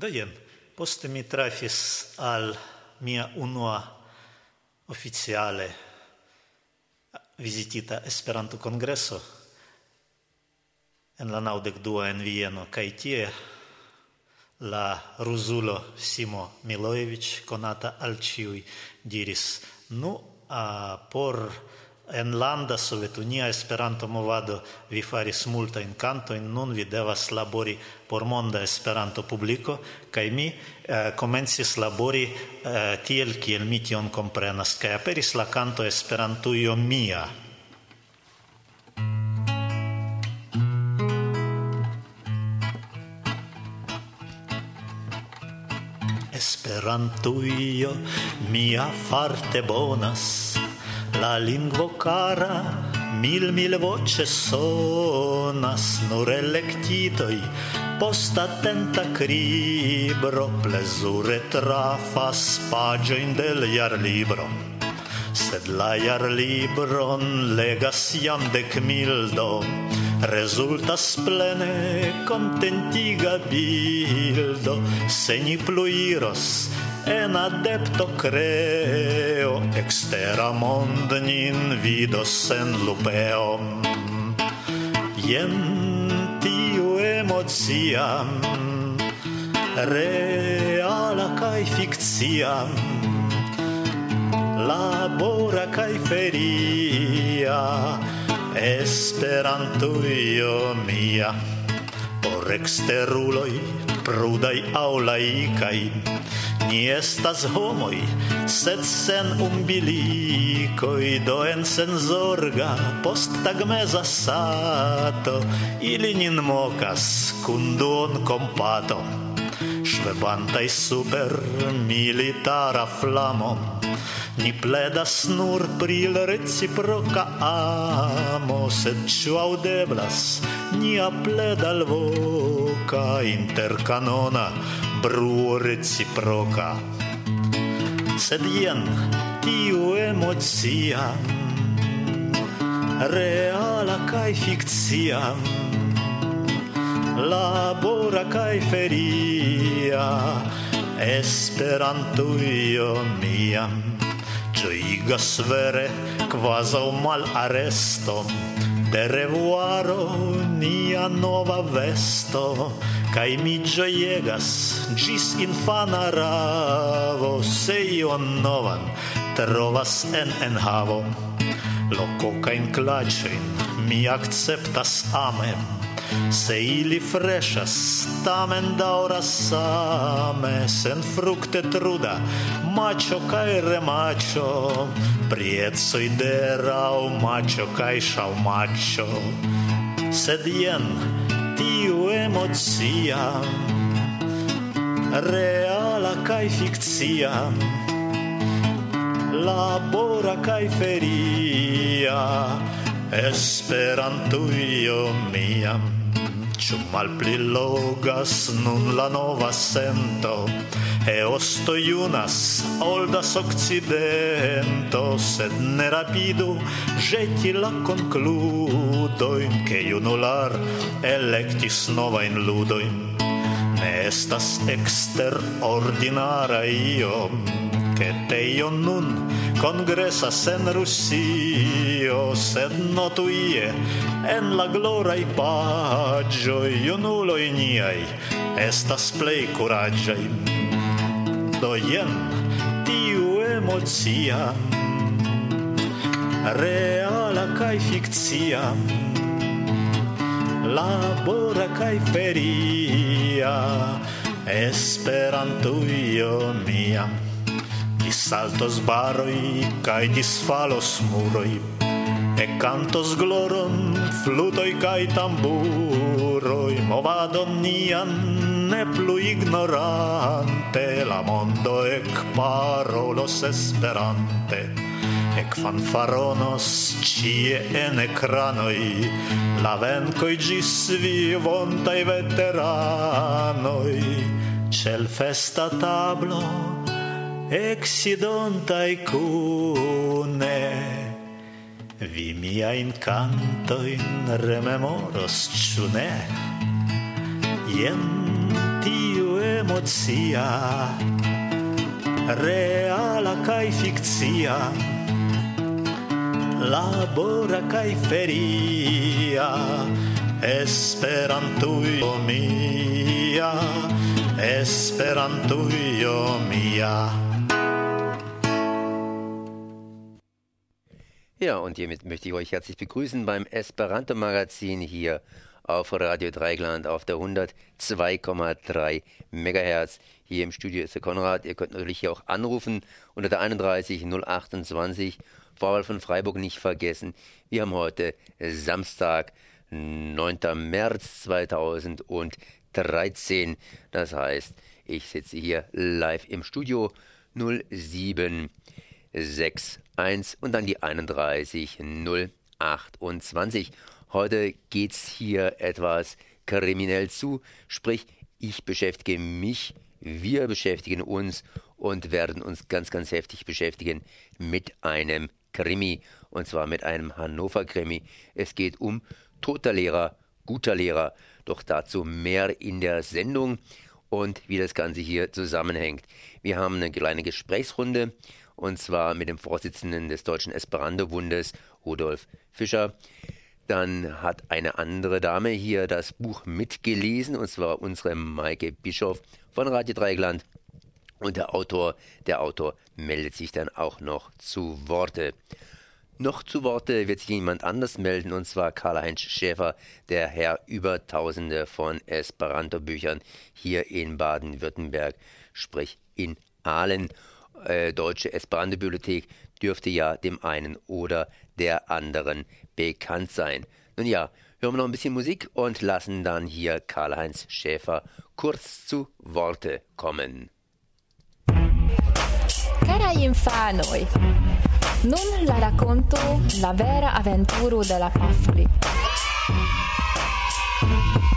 Do jen, poste mi trafis al mia unua oficiale visitita Esperanto kongreso en la naudec dua en Vieno kai tie la ruzulo Simo Milojevic konata al ciui, diris nu a por en landa Sovetunia Esperanto movado vi faris multa in canto in nun vi devas labori por monda Esperanto publiko kaj mi eh, komencis labori eh, tiel kiel mi tion komprenas kaj aperis la kanto Esperantujo mia. Esperantujo mia farte bonas. La lingvo cara mil mil voce sonas nur electitoi post attenta cribro plesure trafas pagioin del iar libro. Sed la iar libron legas iam dec mildo resultas plene contentiga bildo se ni pluiros en adepto creo extera mondnin vidos sen lupeo jen tiu emocia reala kai fikcia labora kai feria Esperantujo mia. Por eksteruloj prudai aŭ laikaj Ni estas homoj, sed sen umbilikoj, do en senzorga post tagmeza sato, ili nin mokas kun duon kompato. Ŝvebantaj super militara flamo, ni pledas nur pri reciproka amo, sed ĉu aŭdeblas nia pleda alvoka interkanona bruo reciproca sed ien tiu emocia reala kai fikcia labora kai feria esperantujo mia gioigas vere quasi mal arresto de revuaro nia nova vesto Kai mi ĝojegas ĝis infana ravo se ion novan trovas en enhavo. Loko kajn klaĉojn mi akceptas ame, se ili freshas tamen daŭras same, senfrukte truda maĉo kaj remacho priecoj de erao maĉo kaj ŝaŭmaĉo. Sed jen tiu emocia reala kai fikcia labora kai feria esperantujo mia mal malpli logas nun la nova sento Eosto junas, oldas occidento, sed ne rapidu jeti la concludoin, che junular electis novain ludoin. Ne estas exter ordinara iom, che teion nun Kongresas en Rusio, sed notuje en la gloraj paĝoj i niaj estas plej kuraĝaj. Do jen tiu emocia, reala kaj fikcia, labora kai feria, Esperantujo mia saltos baroi kai disfalos muroi e cantos gloron flutoi kai tamburoi. Movadon nian ne plu ignorante la mondo ec parolos esperante ec fanfaronos cie en ecranoi. La vencoi gis vivontai veteranoi cel festa tablo exidontai cune vi miain cantoin rememoros, ciu ne? Ien tiu emozia, reala kai fictia, labora kai feria, esperantuio mia, esperantuio mia. Ja, und hiermit möchte ich euch herzlich begrüßen beim Esperanto-Magazin hier auf Radio Dreigland auf der 102,3 MHz. Hier im Studio ist der Konrad. Ihr könnt natürlich hier auch anrufen unter der 31 028. Vorwahl von Freiburg nicht vergessen. Wir haben heute Samstag, 9. März 2013. Das heißt, ich sitze hier live im Studio 0761 und dann die 31 028. Heute geht's hier etwas kriminell zu, sprich, ich beschäftige mich, wir beschäftigen uns und werden uns ganz, ganz heftig beschäftigen mit einem Krimi, und zwar mit einem Hannover-Krimi. Es geht um toter Lehrer, guter Lehrer, doch dazu mehr in der Sendung und wie das Ganze hier zusammenhängt. Wir haben eine kleine Gesprächsrunde und zwar mit dem Vorsitzenden des Deutschen Esperanto-Bundes, Rudolf Fischer. Dann hat eine andere Dame hier das Buch mitgelesen, und zwar unsere Maike Bischof von Radio Dreigland. Und der Autor, der Autor meldet sich dann auch noch zu Worte. Noch zu Worte wird sich jemand anders melden, und zwar Karl-Heinz Schäfer, der Herr über Tausende von Esperanto-Büchern hier in Baden-Württemberg, sprich in Aalen. Äh, Deutsche Esperanto-Bibliothek dürfte ja dem einen oder der anderen bekannt sein. Nun ja, hören wir noch ein bisschen Musik und lassen dann hier Karl-Heinz Schäfer kurz zu Worte kommen. Carai infanoi, nun la racconto la vera avventura della Pafli.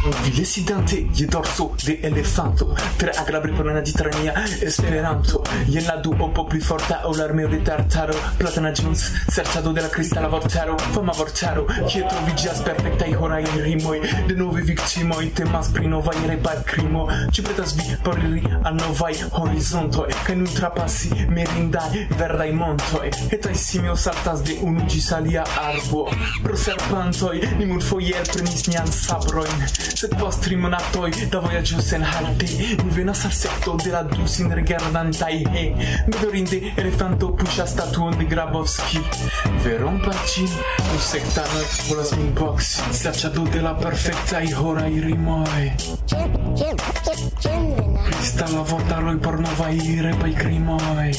Vilesidante je dorso de elefanto. Tre agrable por di trania esperanto. Jen la du un po pli forta o armeo de tartaro. Platana ĝuns serĉado de la kristala vortaro. Fama vortaro kie troviĝas perfektaj horaj rimoj. De novaj viktimoj temas pri novaj rebalkrimo Ĉu pretas vi por iri al novaj horizontoj? Kaj nun trapasi merindaj verdaj montoj. Etaj simio saltas de unu ĝis alia arbo. Pro serpantoj ni multfoje elprenis nian sabroin Sed post rimonatoj da vojaĝo senhalte Mi venas al sekto de la du sinrigardantaj he. Bedorinde elefanto puŝas statuon de Grabovski Verrompa ĝin, du sektanoj volas min boksi Slaĉado la perfektaj horaj rimoj Kristala vortaroj por novaj repaj krimoj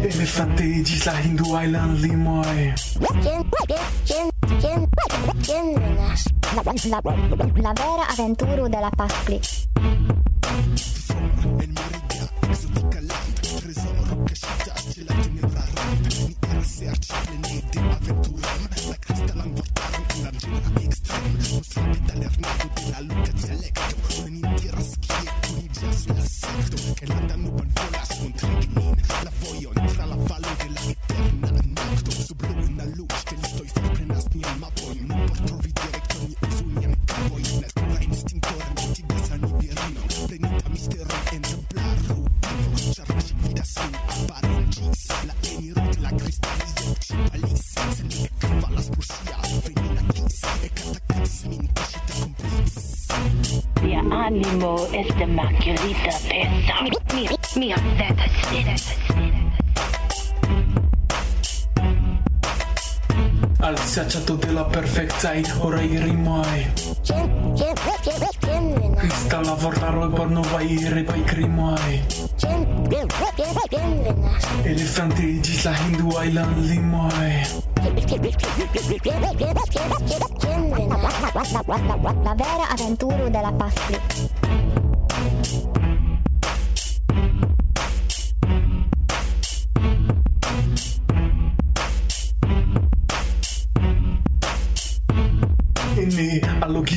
Elefante iĝis la hinduaj landlimoj Yeah, yeah. La, la, la vera avventura della Pasqui. Che la danno per vola su un trignin La vogliono animal is the Maculita panther. Me, me, me, I'm that, I see that, Alți aceatul de la perfecțai, orai rimai Está la vorba roi, por nu vai repai crimai Elefantii gis la Hindu Island limai La vera avventura della Pafli.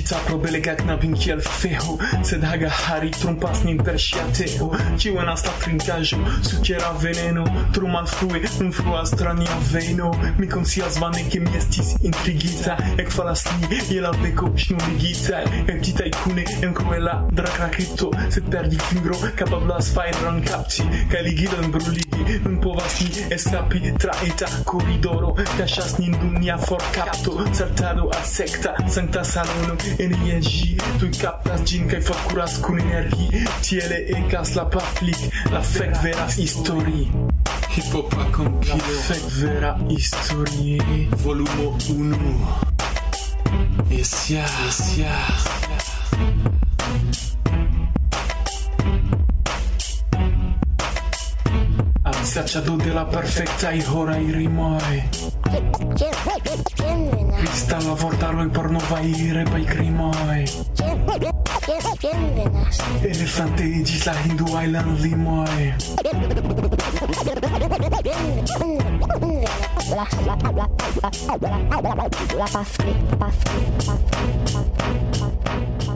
Cafro belega knabin kiel feo Sed haga hari trumpas nin per ŝia teo Ĉiu en asta trinkaĵo sukera veneno Tro malfrue influas tra nia veno. Mi konscias vane ke mi estis intrigita Ekfalas ni je la beko ŝnurigitaj Ektitaj kune en kruela drakraketo Sed perdi fingro kapablas fajron kapti Kaj ligilon bruligi Nun povas ni eskapi tra eta koridoro Kaŝas nin dum nia forkapto Saltado a secta Santa salono energie Tu captați gin că ai făcut curas cu energii Tiele e ca slapa flic La fec vera istorii Hip hop a compil La fec vera istorii Volumul 1 Yes, yes, yes. Zaczę do della perfecta i hora i rimai Vista la porno pornova i repai crimai Elefante iĝis la hinduajlan limoj La pafri, pafri, pafri, pafri, pafri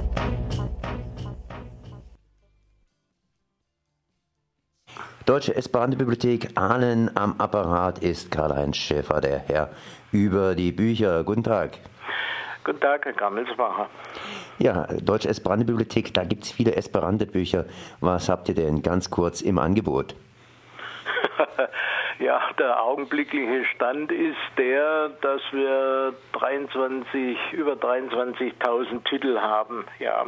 Deutsche Esperanto-Bibliothek Ahlen am Apparat ist Karl-Heinz Schäfer, der Herr über die Bücher. Guten Tag. Guten Tag, Herr Gammelsbacher. Ja, Deutsche Esperanto-Bibliothek, da gibt es viele Esperanto-Bücher. Was habt ihr denn ganz kurz im Angebot? ja, der augenblickliche Stand ist der, dass wir 23, über 23.000 Titel haben. Ja,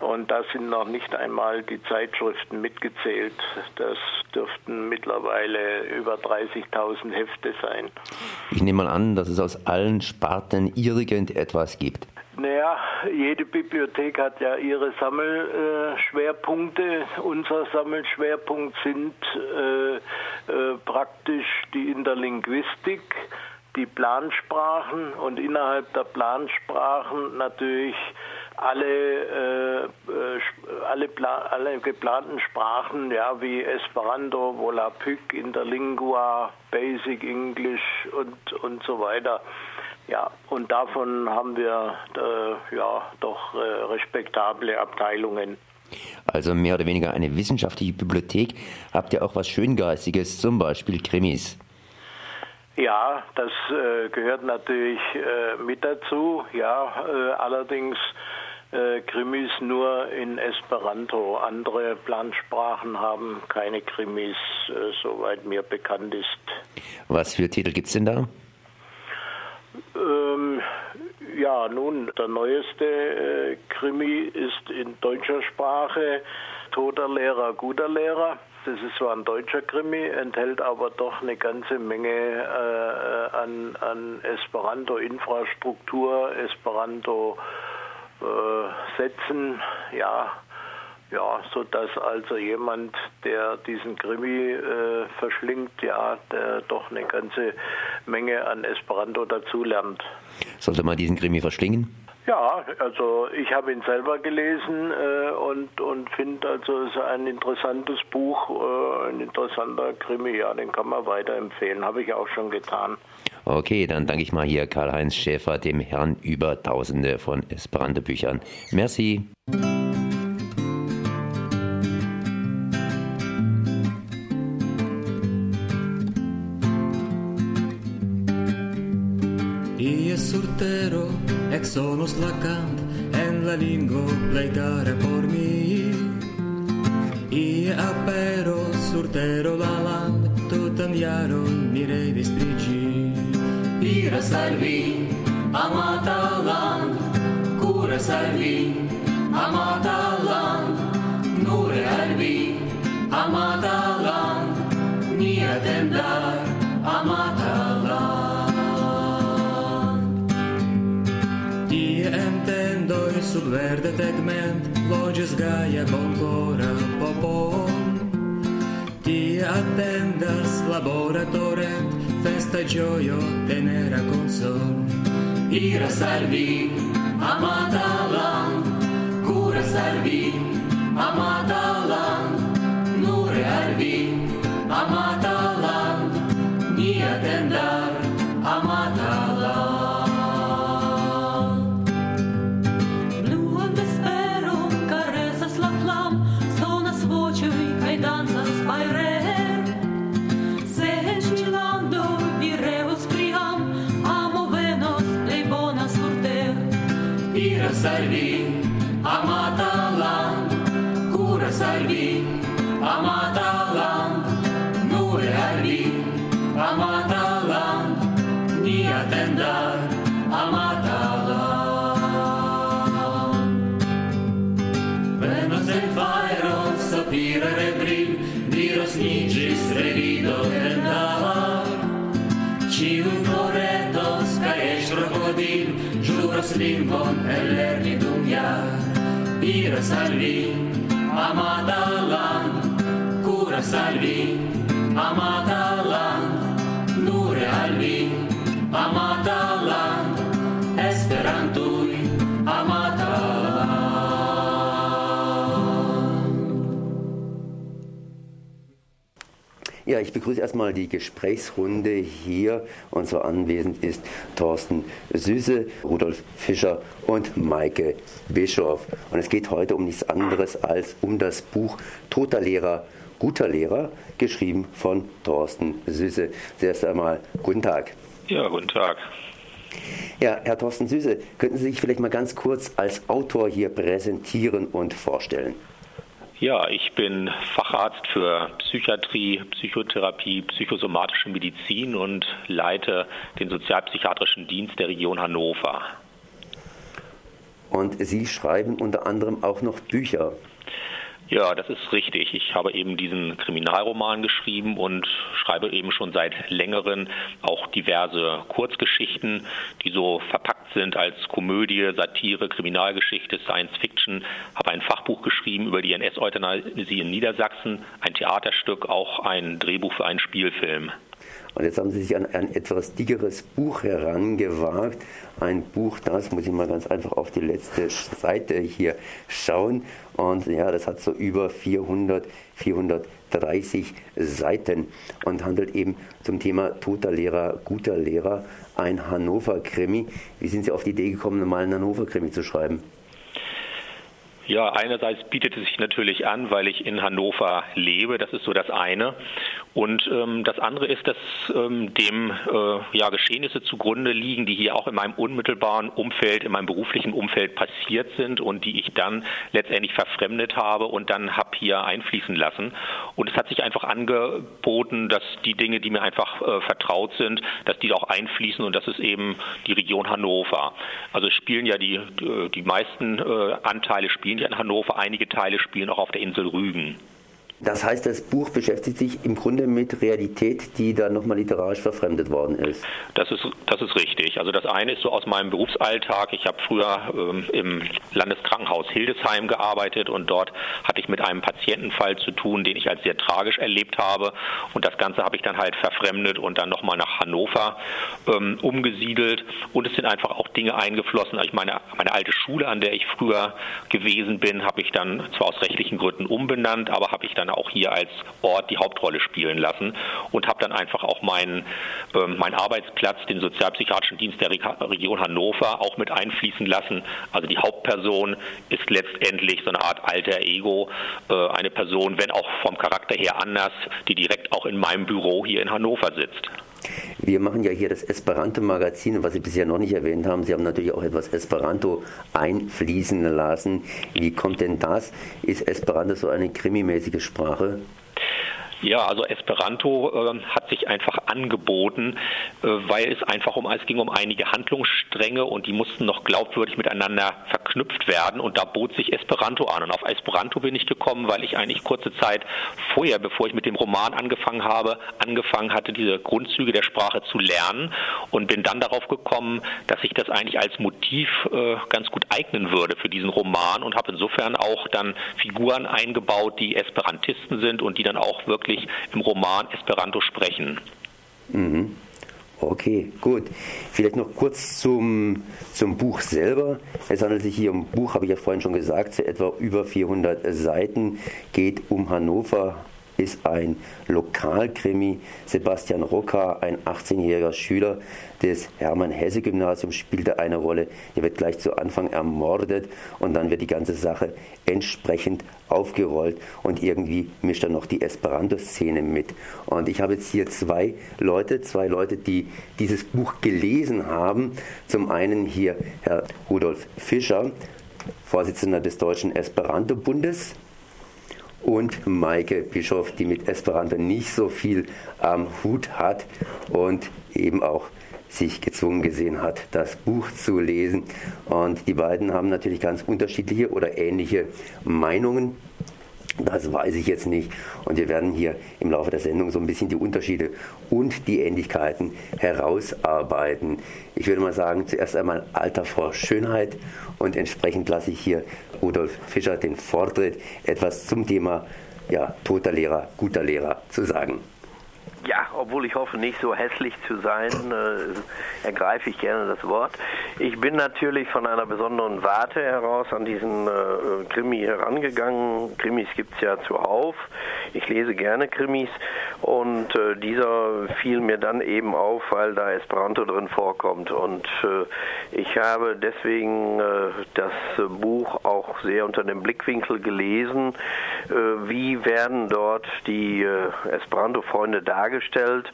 und da sind noch nicht einmal die Zeitschriften mitgezählt. Das dürften mittlerweile über 30.000 Hefte sein. Ich nehme mal an, dass es aus allen Sparten irgendetwas gibt. Naja, jede Bibliothek hat ja ihre Sammelschwerpunkte. Unser Sammelschwerpunkt sind äh, äh, praktisch die Interlinguistik, die Plansprachen und innerhalb der Plansprachen natürlich alle, äh, alle, alle geplanten Sprachen, ja, wie Esperanto, Volapük, Interlingua, Basic English und, und so weiter. Ja, und davon haben wir äh, ja doch äh, respektable Abteilungen. Also mehr oder weniger eine wissenschaftliche Bibliothek. Habt ihr auch was Schöngeistiges, zum Beispiel Krimis? Ja, das äh, gehört natürlich äh, mit dazu. Ja, äh, allerdings äh, Krimis nur in Esperanto. Andere Plansprachen haben keine Krimis, soweit mir bekannt ist. Was für Titel gibt es denn da? Ähm, ja, nun, der neueste äh, Krimi ist in deutscher Sprache Toter Lehrer, guter Lehrer. Das ist zwar ein deutscher Krimi, enthält aber doch eine ganze Menge äh, an, an Esperanto-Infrastruktur, Esperanto-Sätzen, äh, ja, ja, so dass also jemand, der diesen Krimi äh, verschlingt, ja, der doch eine ganze Menge an Esperanto dazulernt. Sollte man diesen Krimi verschlingen? Ja, also ich habe ihn selber gelesen äh, und, und finde also es ist ein interessantes Buch, äh, ein interessanter Krimi, ja, den kann man weiterempfehlen, habe ich auch schon getan. Okay, dann danke ich mal hier Karl-Heinz Schäfer, dem Herrn über Tausende von Esperanto-Büchern. Merci. Slacant en la lingo pleitare por mi. Ie apero surtero la land, tutan jaron mi revis pri ĝi. Iras amata land, cura al amata land, nure al amata land, ni atendas. Verde tegment loĝis gaja bonkora popo. Tie atendas labora torrent, festa ĝojo tenera konsol. Iras al vi, amata land, kuras al vi, amata land, nure al vi, amata сорви, ама талант, кура сорви, ама талант, нуре орви, ама талант, не атендар. Simon ellerni dünya Pira salvi Amadalan. Cura salvi Amadalan. Nure alvi Ja, ich begrüße erstmal die Gesprächsrunde hier. Und zwar anwesend ist Thorsten Süße, Rudolf Fischer und Maike Bischof. Und es geht heute um nichts anderes als um das Buch Toter Lehrer, guter Lehrer, geschrieben von Thorsten Süße. Zuerst einmal guten Tag. Ja, guten Tag. Ja, Herr Thorsten Süße, könnten Sie sich vielleicht mal ganz kurz als Autor hier präsentieren und vorstellen? Ja, ich bin Facharzt für Psychiatrie, Psychotherapie, psychosomatische Medizin und leite den sozialpsychiatrischen Dienst der Region Hannover. Und Sie schreiben unter anderem auch noch Bücher. Ja, das ist richtig. Ich habe eben diesen Kriminalroman geschrieben und schreibe eben schon seit längerem auch diverse Kurzgeschichten, die so verpackt sind als Komödie, Satire, Kriminalgeschichte, Science Fiction. Habe ein Fachbuch geschrieben über die NS-Euthanasie in Niedersachsen, ein Theaterstück, auch ein Drehbuch für einen Spielfilm. Und jetzt haben Sie sich an ein etwas dickeres Buch herangewagt. Ein Buch, das muss ich mal ganz einfach auf die letzte Seite hier schauen. Und ja, das hat so über 400, 430 Seiten und handelt eben zum Thema toter Lehrer, guter Lehrer, ein Hannover-Krimi. Wie sind Sie auf die Idee gekommen, mal einen Hannover-Krimi zu schreiben? Ja, einerseits bietet es sich natürlich an, weil ich in Hannover lebe, das ist so das eine. Und ähm, das andere ist, dass ähm, dem äh, ja, Geschehnisse zugrunde liegen, die hier auch in meinem unmittelbaren Umfeld, in meinem beruflichen Umfeld passiert sind und die ich dann letztendlich verfremdet habe und dann habe hier einfließen lassen. Und es hat sich einfach angeboten, dass die Dinge, die mir einfach äh, vertraut sind, dass die auch einfließen und das ist eben die Region Hannover. Also spielen ja die, die meisten äh, Anteile spielen ja in Hannover, einige Teile spielen auch auf der Insel Rügen. Das heißt, das Buch beschäftigt sich im Grunde mit Realität, die dann nochmal literarisch verfremdet worden ist. Das ist, das ist richtig. Also das eine ist so aus meinem Berufsalltag. Ich habe früher ähm, im Landeskrankenhaus Hildesheim gearbeitet und dort hatte ich mit einem Patientenfall zu tun, den ich als sehr tragisch erlebt habe. Und das Ganze habe ich dann halt verfremdet und dann nochmal nach Hannover ähm, umgesiedelt. Und es sind einfach auch Dinge eingeflossen. Ich meine, meine alte Schule, an der ich früher gewesen bin, habe ich dann zwar aus rechtlichen Gründen umbenannt, aber habe ich dann auch hier als Ort die Hauptrolle spielen lassen und habe dann einfach auch meinen, äh, meinen Arbeitsplatz, den Sozialpsychiatrischen Dienst der Region Hannover, auch mit einfließen lassen. Also die Hauptperson ist letztendlich so eine Art alter Ego, äh, eine Person, wenn auch vom Charakter her anders, die direkt auch in meinem Büro hier in Hannover sitzt. Wir machen ja hier das Esperanto-Magazin, was Sie bisher noch nicht erwähnt haben. Sie haben natürlich auch etwas Esperanto einfließen lassen. Wie kommt denn das? Ist Esperanto so eine krimimäßige Sprache? Ja, also Esperanto äh, hat sich einfach angeboten, äh, weil es einfach um es ging um einige Handlungsstränge und die mussten noch glaubwürdig miteinander verknüpft werden und da bot sich Esperanto an und auf Esperanto bin ich gekommen, weil ich eigentlich kurze Zeit vorher, bevor ich mit dem Roman angefangen habe, angefangen hatte, diese Grundzüge der Sprache zu lernen und bin dann darauf gekommen, dass sich das eigentlich als Motiv äh, ganz gut eignen würde für diesen Roman und habe insofern auch dann Figuren eingebaut, die Esperantisten sind und die dann auch wirklich im Roman Esperanto sprechen. Mhm. Okay, gut. Vielleicht noch kurz zum, zum Buch selber. Es handelt sich hier um ein Buch, habe ich ja vorhin schon gesagt, zu etwa über 400 Seiten, geht um Hannover, ist ein Lokalkrimi. Sebastian Rocker, ein 18-jähriger Schüler des Hermann-Hesse-Gymnasiums, spielte eine Rolle. Er wird gleich zu Anfang ermordet und dann wird die ganze Sache entsprechend aufgerollt und irgendwie mischt er noch die Esperanto-Szene mit. Und ich habe jetzt hier zwei Leute, zwei Leute, die dieses Buch gelesen haben. Zum einen hier Herr Rudolf Fischer, Vorsitzender des Deutschen Esperanto-Bundes und Maike Bischof, die mit Esperanto nicht so viel am Hut hat und eben auch sich gezwungen gesehen hat, das Buch zu lesen. Und die beiden haben natürlich ganz unterschiedliche oder ähnliche Meinungen. Das weiß ich jetzt nicht. Und wir werden hier im Laufe der Sendung so ein bisschen die Unterschiede und die Ähnlichkeiten herausarbeiten. Ich würde mal sagen, zuerst einmal Alter vor Schönheit und entsprechend lasse ich hier Rudolf Fischer den Vortritt, etwas zum Thema ja, toter Lehrer, guter Lehrer zu sagen. Ja, obwohl ich hoffe, nicht so hässlich zu sein, äh, ergreife ich gerne das Wort. Ich bin natürlich von einer besonderen Warte heraus an diesen äh, Krimi herangegangen. Krimis gibt es ja zuhauf. Ich lese gerne Krimis und äh, dieser fiel mir dann eben auf, weil da Esperanto drin vorkommt. Und äh, ich habe deswegen äh, das Buch auch sehr unter dem Blickwinkel gelesen, äh, wie werden dort die Esperanto-Freunde dargestellt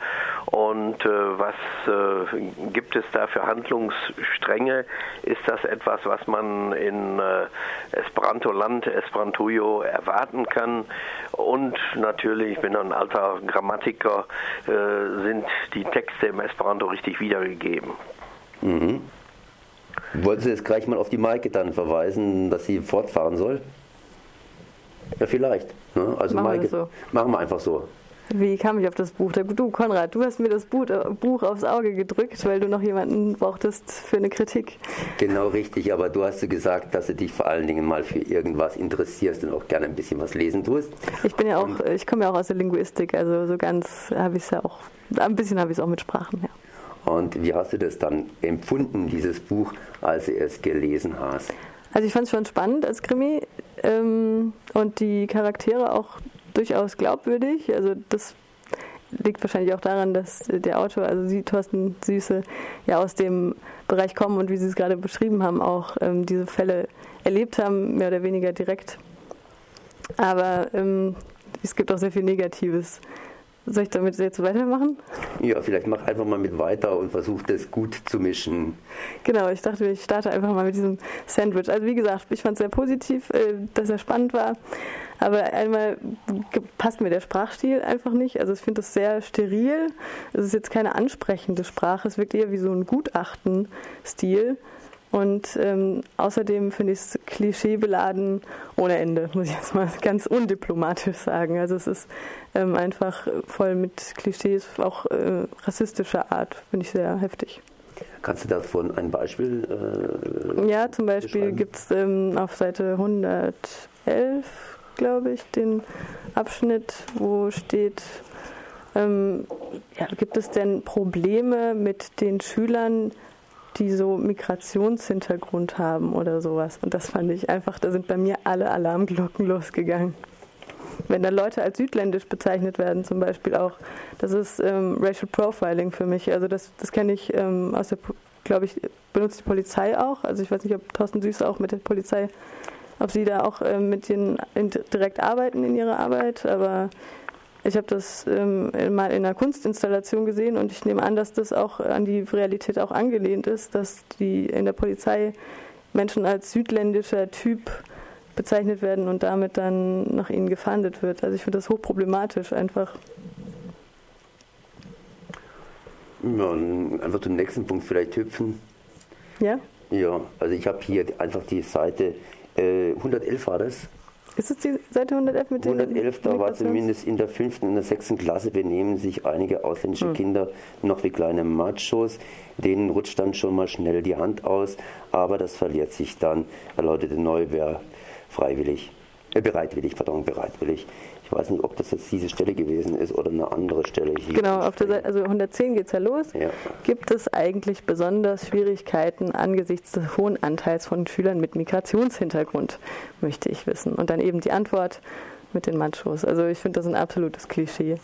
und äh, was äh, gibt es da für Handlungsstränge? Ist das etwas, was man in äh, Esperanto-Land, Esperantujo erwarten kann? Und natürlich, ich bin ein alter Grammatiker, äh, sind die Texte im Esperanto richtig wiedergegeben. Mhm. Wollten Sie jetzt gleich mal auf die Maike dann verweisen, dass sie fortfahren soll? Ja, vielleicht. Ne? Also machen Maike, wir so. machen wir einfach so. Wie kam ich auf das Buch? Du, Konrad, du hast mir das Buch aufs Auge gedrückt, weil du noch jemanden brauchtest für eine Kritik. Genau richtig, aber du hast gesagt, dass du dich vor allen Dingen mal für irgendwas interessierst und auch gerne ein bisschen was lesen tust. Ich bin ja auch, und ich komme ja auch aus der Linguistik, also so ganz habe ich es ja auch, ein bisschen habe ich es auch mit Sprachen, ja. Und wie hast du das dann empfunden, dieses Buch, als du es gelesen hast? Also ich fand es schon spannend als Krimi ähm, und die Charaktere auch durchaus glaubwürdig. Also das liegt wahrscheinlich auch daran, dass der Autor, also Sie, Thorsten Süße, ja aus dem Bereich kommen und wie Sie es gerade beschrieben haben, auch ähm, diese Fälle erlebt haben, mehr oder weniger direkt. Aber ähm, es gibt auch sehr viel Negatives. Soll ich damit jetzt weitermachen? Ja, vielleicht mach einfach mal mit weiter und versuch das gut zu mischen. Genau, ich dachte, ich starte einfach mal mit diesem Sandwich. Also wie gesagt, ich fand es sehr positiv, äh, dass er spannend war. Aber einmal passt mir der Sprachstil einfach nicht. Also ich finde das sehr steril. Es ist jetzt keine ansprechende Sprache. Es wirkt eher wie so ein Gutachten-Stil. Und ähm, außerdem finde ich es klischeebeladen ohne Ende, muss ich jetzt mal ganz undiplomatisch sagen. Also es ist ähm, einfach voll mit Klischees, auch äh, rassistischer Art, finde ich sehr heftig. Kannst du davon ein Beispiel? Äh, ja, zum Beispiel gibt es ähm, auf Seite 111, glaube ich, den Abschnitt, wo steht, ähm, ja, gibt es denn Probleme mit den Schülern, die so Migrationshintergrund haben oder sowas. Und das fand ich einfach, da sind bei mir alle Alarmglocken losgegangen. Wenn dann Leute als südländisch bezeichnet werden, zum Beispiel auch, das ist ähm, Racial Profiling für mich. Also das, das kenne ich ähm, aus der, glaube ich, benutzt die Polizei auch. Also ich weiß nicht, ob Thorsten Süß auch mit der Polizei, ob sie da auch ähm, mit denen direkt arbeiten in ihrer Arbeit, aber ich habe das ähm, mal in einer Kunstinstallation gesehen und ich nehme an, dass das auch an die Realität auch angelehnt ist, dass die in der Polizei Menschen als südländischer Typ bezeichnet werden und damit dann nach ihnen gefahndet wird. Also ich finde das hochproblematisch einfach. Ja, einfach zum nächsten Punkt vielleicht hüpfen. Ja? Ja, also ich habe hier einfach die Seite äh, 111 war das. Ist es die Seite 111 mit 111, da war zumindest in der fünften und der sechsten Klasse benehmen sich einige ausländische hm. Kinder noch wie kleine Machos. Denen rutscht dann schon mal schnell die Hand aus, aber das verliert sich dann, erläuterte Neuwehr freiwillig, äh, bereitwillig, pardon, bereitwillig. Ich weiß nicht, ob das jetzt diese Stelle gewesen ist oder eine andere Stelle hier. Genau, auf der Seite, also 110 geht es ja los. Ja. Gibt es eigentlich besonders Schwierigkeiten angesichts des hohen Anteils von Schülern mit Migrationshintergrund, möchte ich wissen. Und dann eben die Antwort, mit den Machos. Also ich finde das ein absolutes Klischee.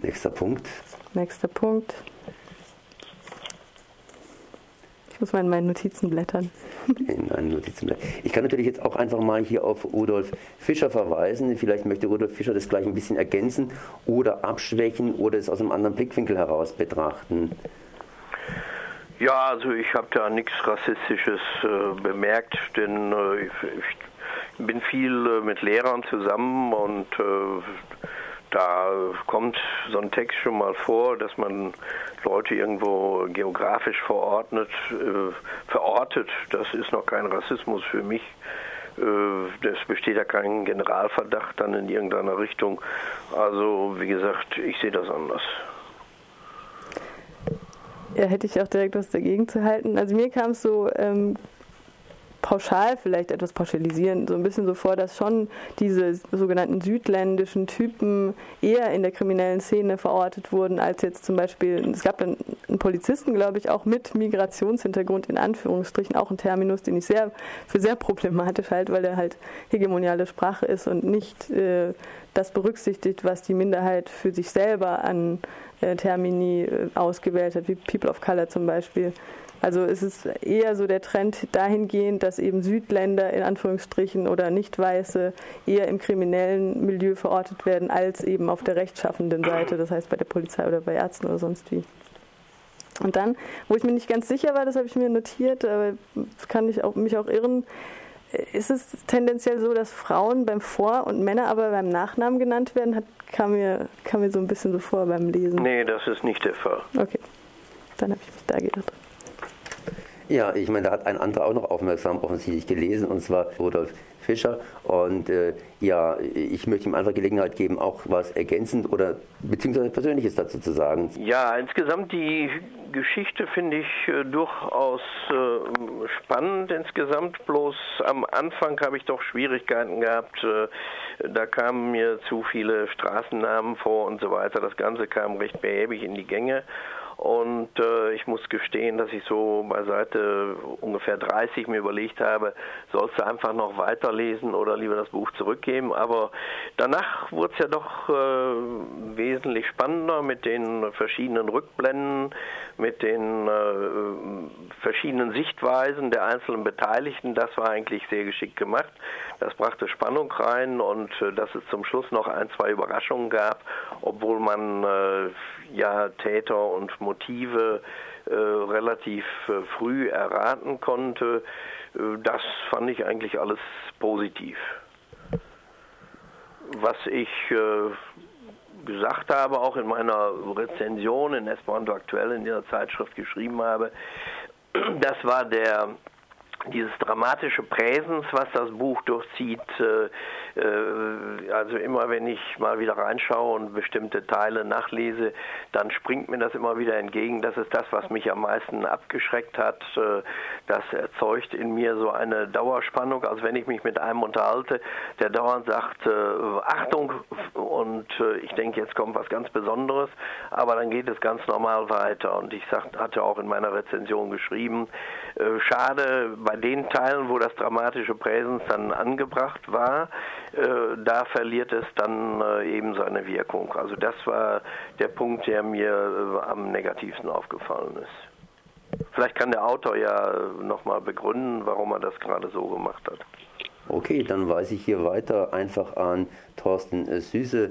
Nächster Punkt. Nächster Punkt. Ich muss mal in meinen Notizen blättern. In meinen Notizen blättern. Ich kann natürlich jetzt auch einfach mal hier auf Rudolf Fischer verweisen. Vielleicht möchte Rudolf Fischer das gleich ein bisschen ergänzen oder abschwächen oder es aus einem anderen Blickwinkel heraus betrachten. Ja, also ich habe da nichts Rassistisches äh, bemerkt, denn äh, ich, ich, bin viel äh, mit Lehrern zusammen und äh, da kommt so ein Text schon mal vor, dass man Leute irgendwo geografisch verordnet, äh, verortet. Das ist noch kein Rassismus für mich. Äh, es besteht ja kein Generalverdacht dann in irgendeiner Richtung. Also wie gesagt, ich sehe das anders. Ja, hätte ich auch direkt was dagegen zu halten. Also mir kam es so ähm, pauschal vielleicht etwas pauschalisieren, so ein bisschen so vor, dass schon diese sogenannten südländischen Typen eher in der kriminellen Szene verortet wurden, als jetzt zum Beispiel, es gab dann einen Polizisten, glaube ich, auch mit Migrationshintergrund in Anführungsstrichen, auch ein Terminus, den ich sehr für sehr problematisch halte, weil er halt hegemoniale Sprache ist und nicht äh, das berücksichtigt, was die Minderheit für sich selber an äh, Termini äh, ausgewählt hat, wie People of Color zum Beispiel. Also es ist eher so der Trend dahingehend, dass eben Südländer in Anführungsstrichen oder Nicht-Weiße eher im kriminellen Milieu verortet werden, als eben auf der rechtschaffenden Seite, das heißt bei der Polizei oder bei Ärzten oder sonst wie. Und dann, wo ich mir nicht ganz sicher war, das habe ich mir notiert, aber kann ich auch, mich auch irren, ist es tendenziell so, dass Frauen beim Vor- und Männer aber beim Nachnamen genannt werden? Hat, kam, mir, kam mir so ein bisschen so vor beim Lesen. Nee, das ist nicht der Fall. Okay, dann habe ich mich da geirrt. Ja, ich meine, da hat ein anderer auch noch aufmerksam offensichtlich gelesen, und zwar Rudolf Fischer. Und äh, ja, ich möchte ihm einfach Gelegenheit geben, auch was ergänzend oder beziehungsweise Persönliches dazu zu sagen. Ja, insgesamt die Geschichte finde ich äh, durchaus äh, spannend insgesamt. Bloß am Anfang habe ich doch Schwierigkeiten gehabt. Äh, da kamen mir zu viele Straßennamen vor und so weiter. Das Ganze kam recht behäbig in die Gänge. Und äh, ich muss gestehen, dass ich so bei Seite ungefähr 30 mir überlegt habe, sollst du einfach noch weiterlesen oder lieber das Buch zurückgeben. Aber danach wurde es ja doch äh, wesentlich spannender mit den verschiedenen Rückblenden, mit den äh, verschiedenen Sichtweisen der einzelnen Beteiligten. Das war eigentlich sehr geschickt gemacht. Das brachte Spannung rein und äh, dass es zum Schluss noch ein, zwei Überraschungen gab, obwohl man äh, ja Täter und Motive äh, relativ äh, früh erraten konnte. Äh, das fand ich eigentlich alles positiv. Was ich äh, gesagt habe, auch in meiner Rezension in Esperanto Aktuell in dieser Zeitschrift geschrieben habe, das war der dieses dramatische Präsens, was das Buch durchzieht, äh, also immer wenn ich mal wieder reinschaue und bestimmte Teile nachlese, dann springt mir das immer wieder entgegen. Das ist das, was mich am meisten abgeschreckt hat. Äh, das erzeugt in mir so eine Dauerspannung, als wenn ich mich mit einem unterhalte, der dauernd sagt, Achtung, und ich denke, jetzt kommt was ganz Besonderes, aber dann geht es ganz normal weiter. Und ich sag, hatte auch in meiner Rezension geschrieben, schade, bei den Teilen, wo das dramatische Präsens dann angebracht war, äh, da verliert es dann äh, eben seine Wirkung. Also das war der Punkt, der mir äh, am negativsten aufgefallen ist. Vielleicht kann der Autor ja nochmal begründen, warum er das gerade so gemacht hat. Okay, dann weise ich hier weiter einfach an Thorsten Süße.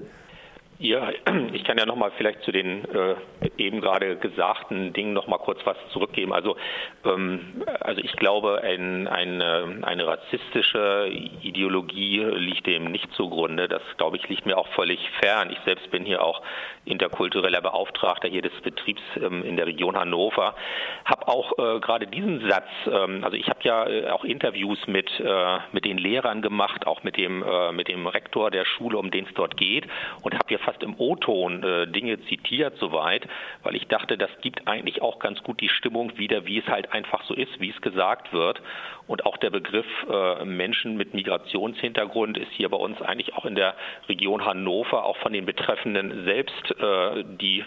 Ja, ich kann ja nochmal vielleicht zu den äh, eben gerade gesagten Dingen nochmal kurz was zurückgeben. Also, ähm, also ich glaube, ein, eine, eine rassistische Ideologie liegt dem nicht zugrunde. Das, glaube ich, liegt mir auch völlig fern. Ich selbst bin hier auch interkultureller Beauftragter hier des Betriebs ähm, in der Region Hannover. Habe auch äh, gerade diesen Satz, ähm, also ich habe ja äh, auch Interviews mit, äh, mit den Lehrern gemacht, auch mit dem, äh, mit dem Rektor der Schule, um den es dort geht und habe hier fast im O-Ton äh, Dinge zitiert soweit, weil ich dachte, das gibt eigentlich auch ganz gut die Stimmung wieder, wie es halt einfach so ist, wie es gesagt wird. Und auch der Begriff äh, Menschen mit Migrationshintergrund ist hier bei uns eigentlich auch in der Region Hannover, auch von den Betreffenden selbst, äh, die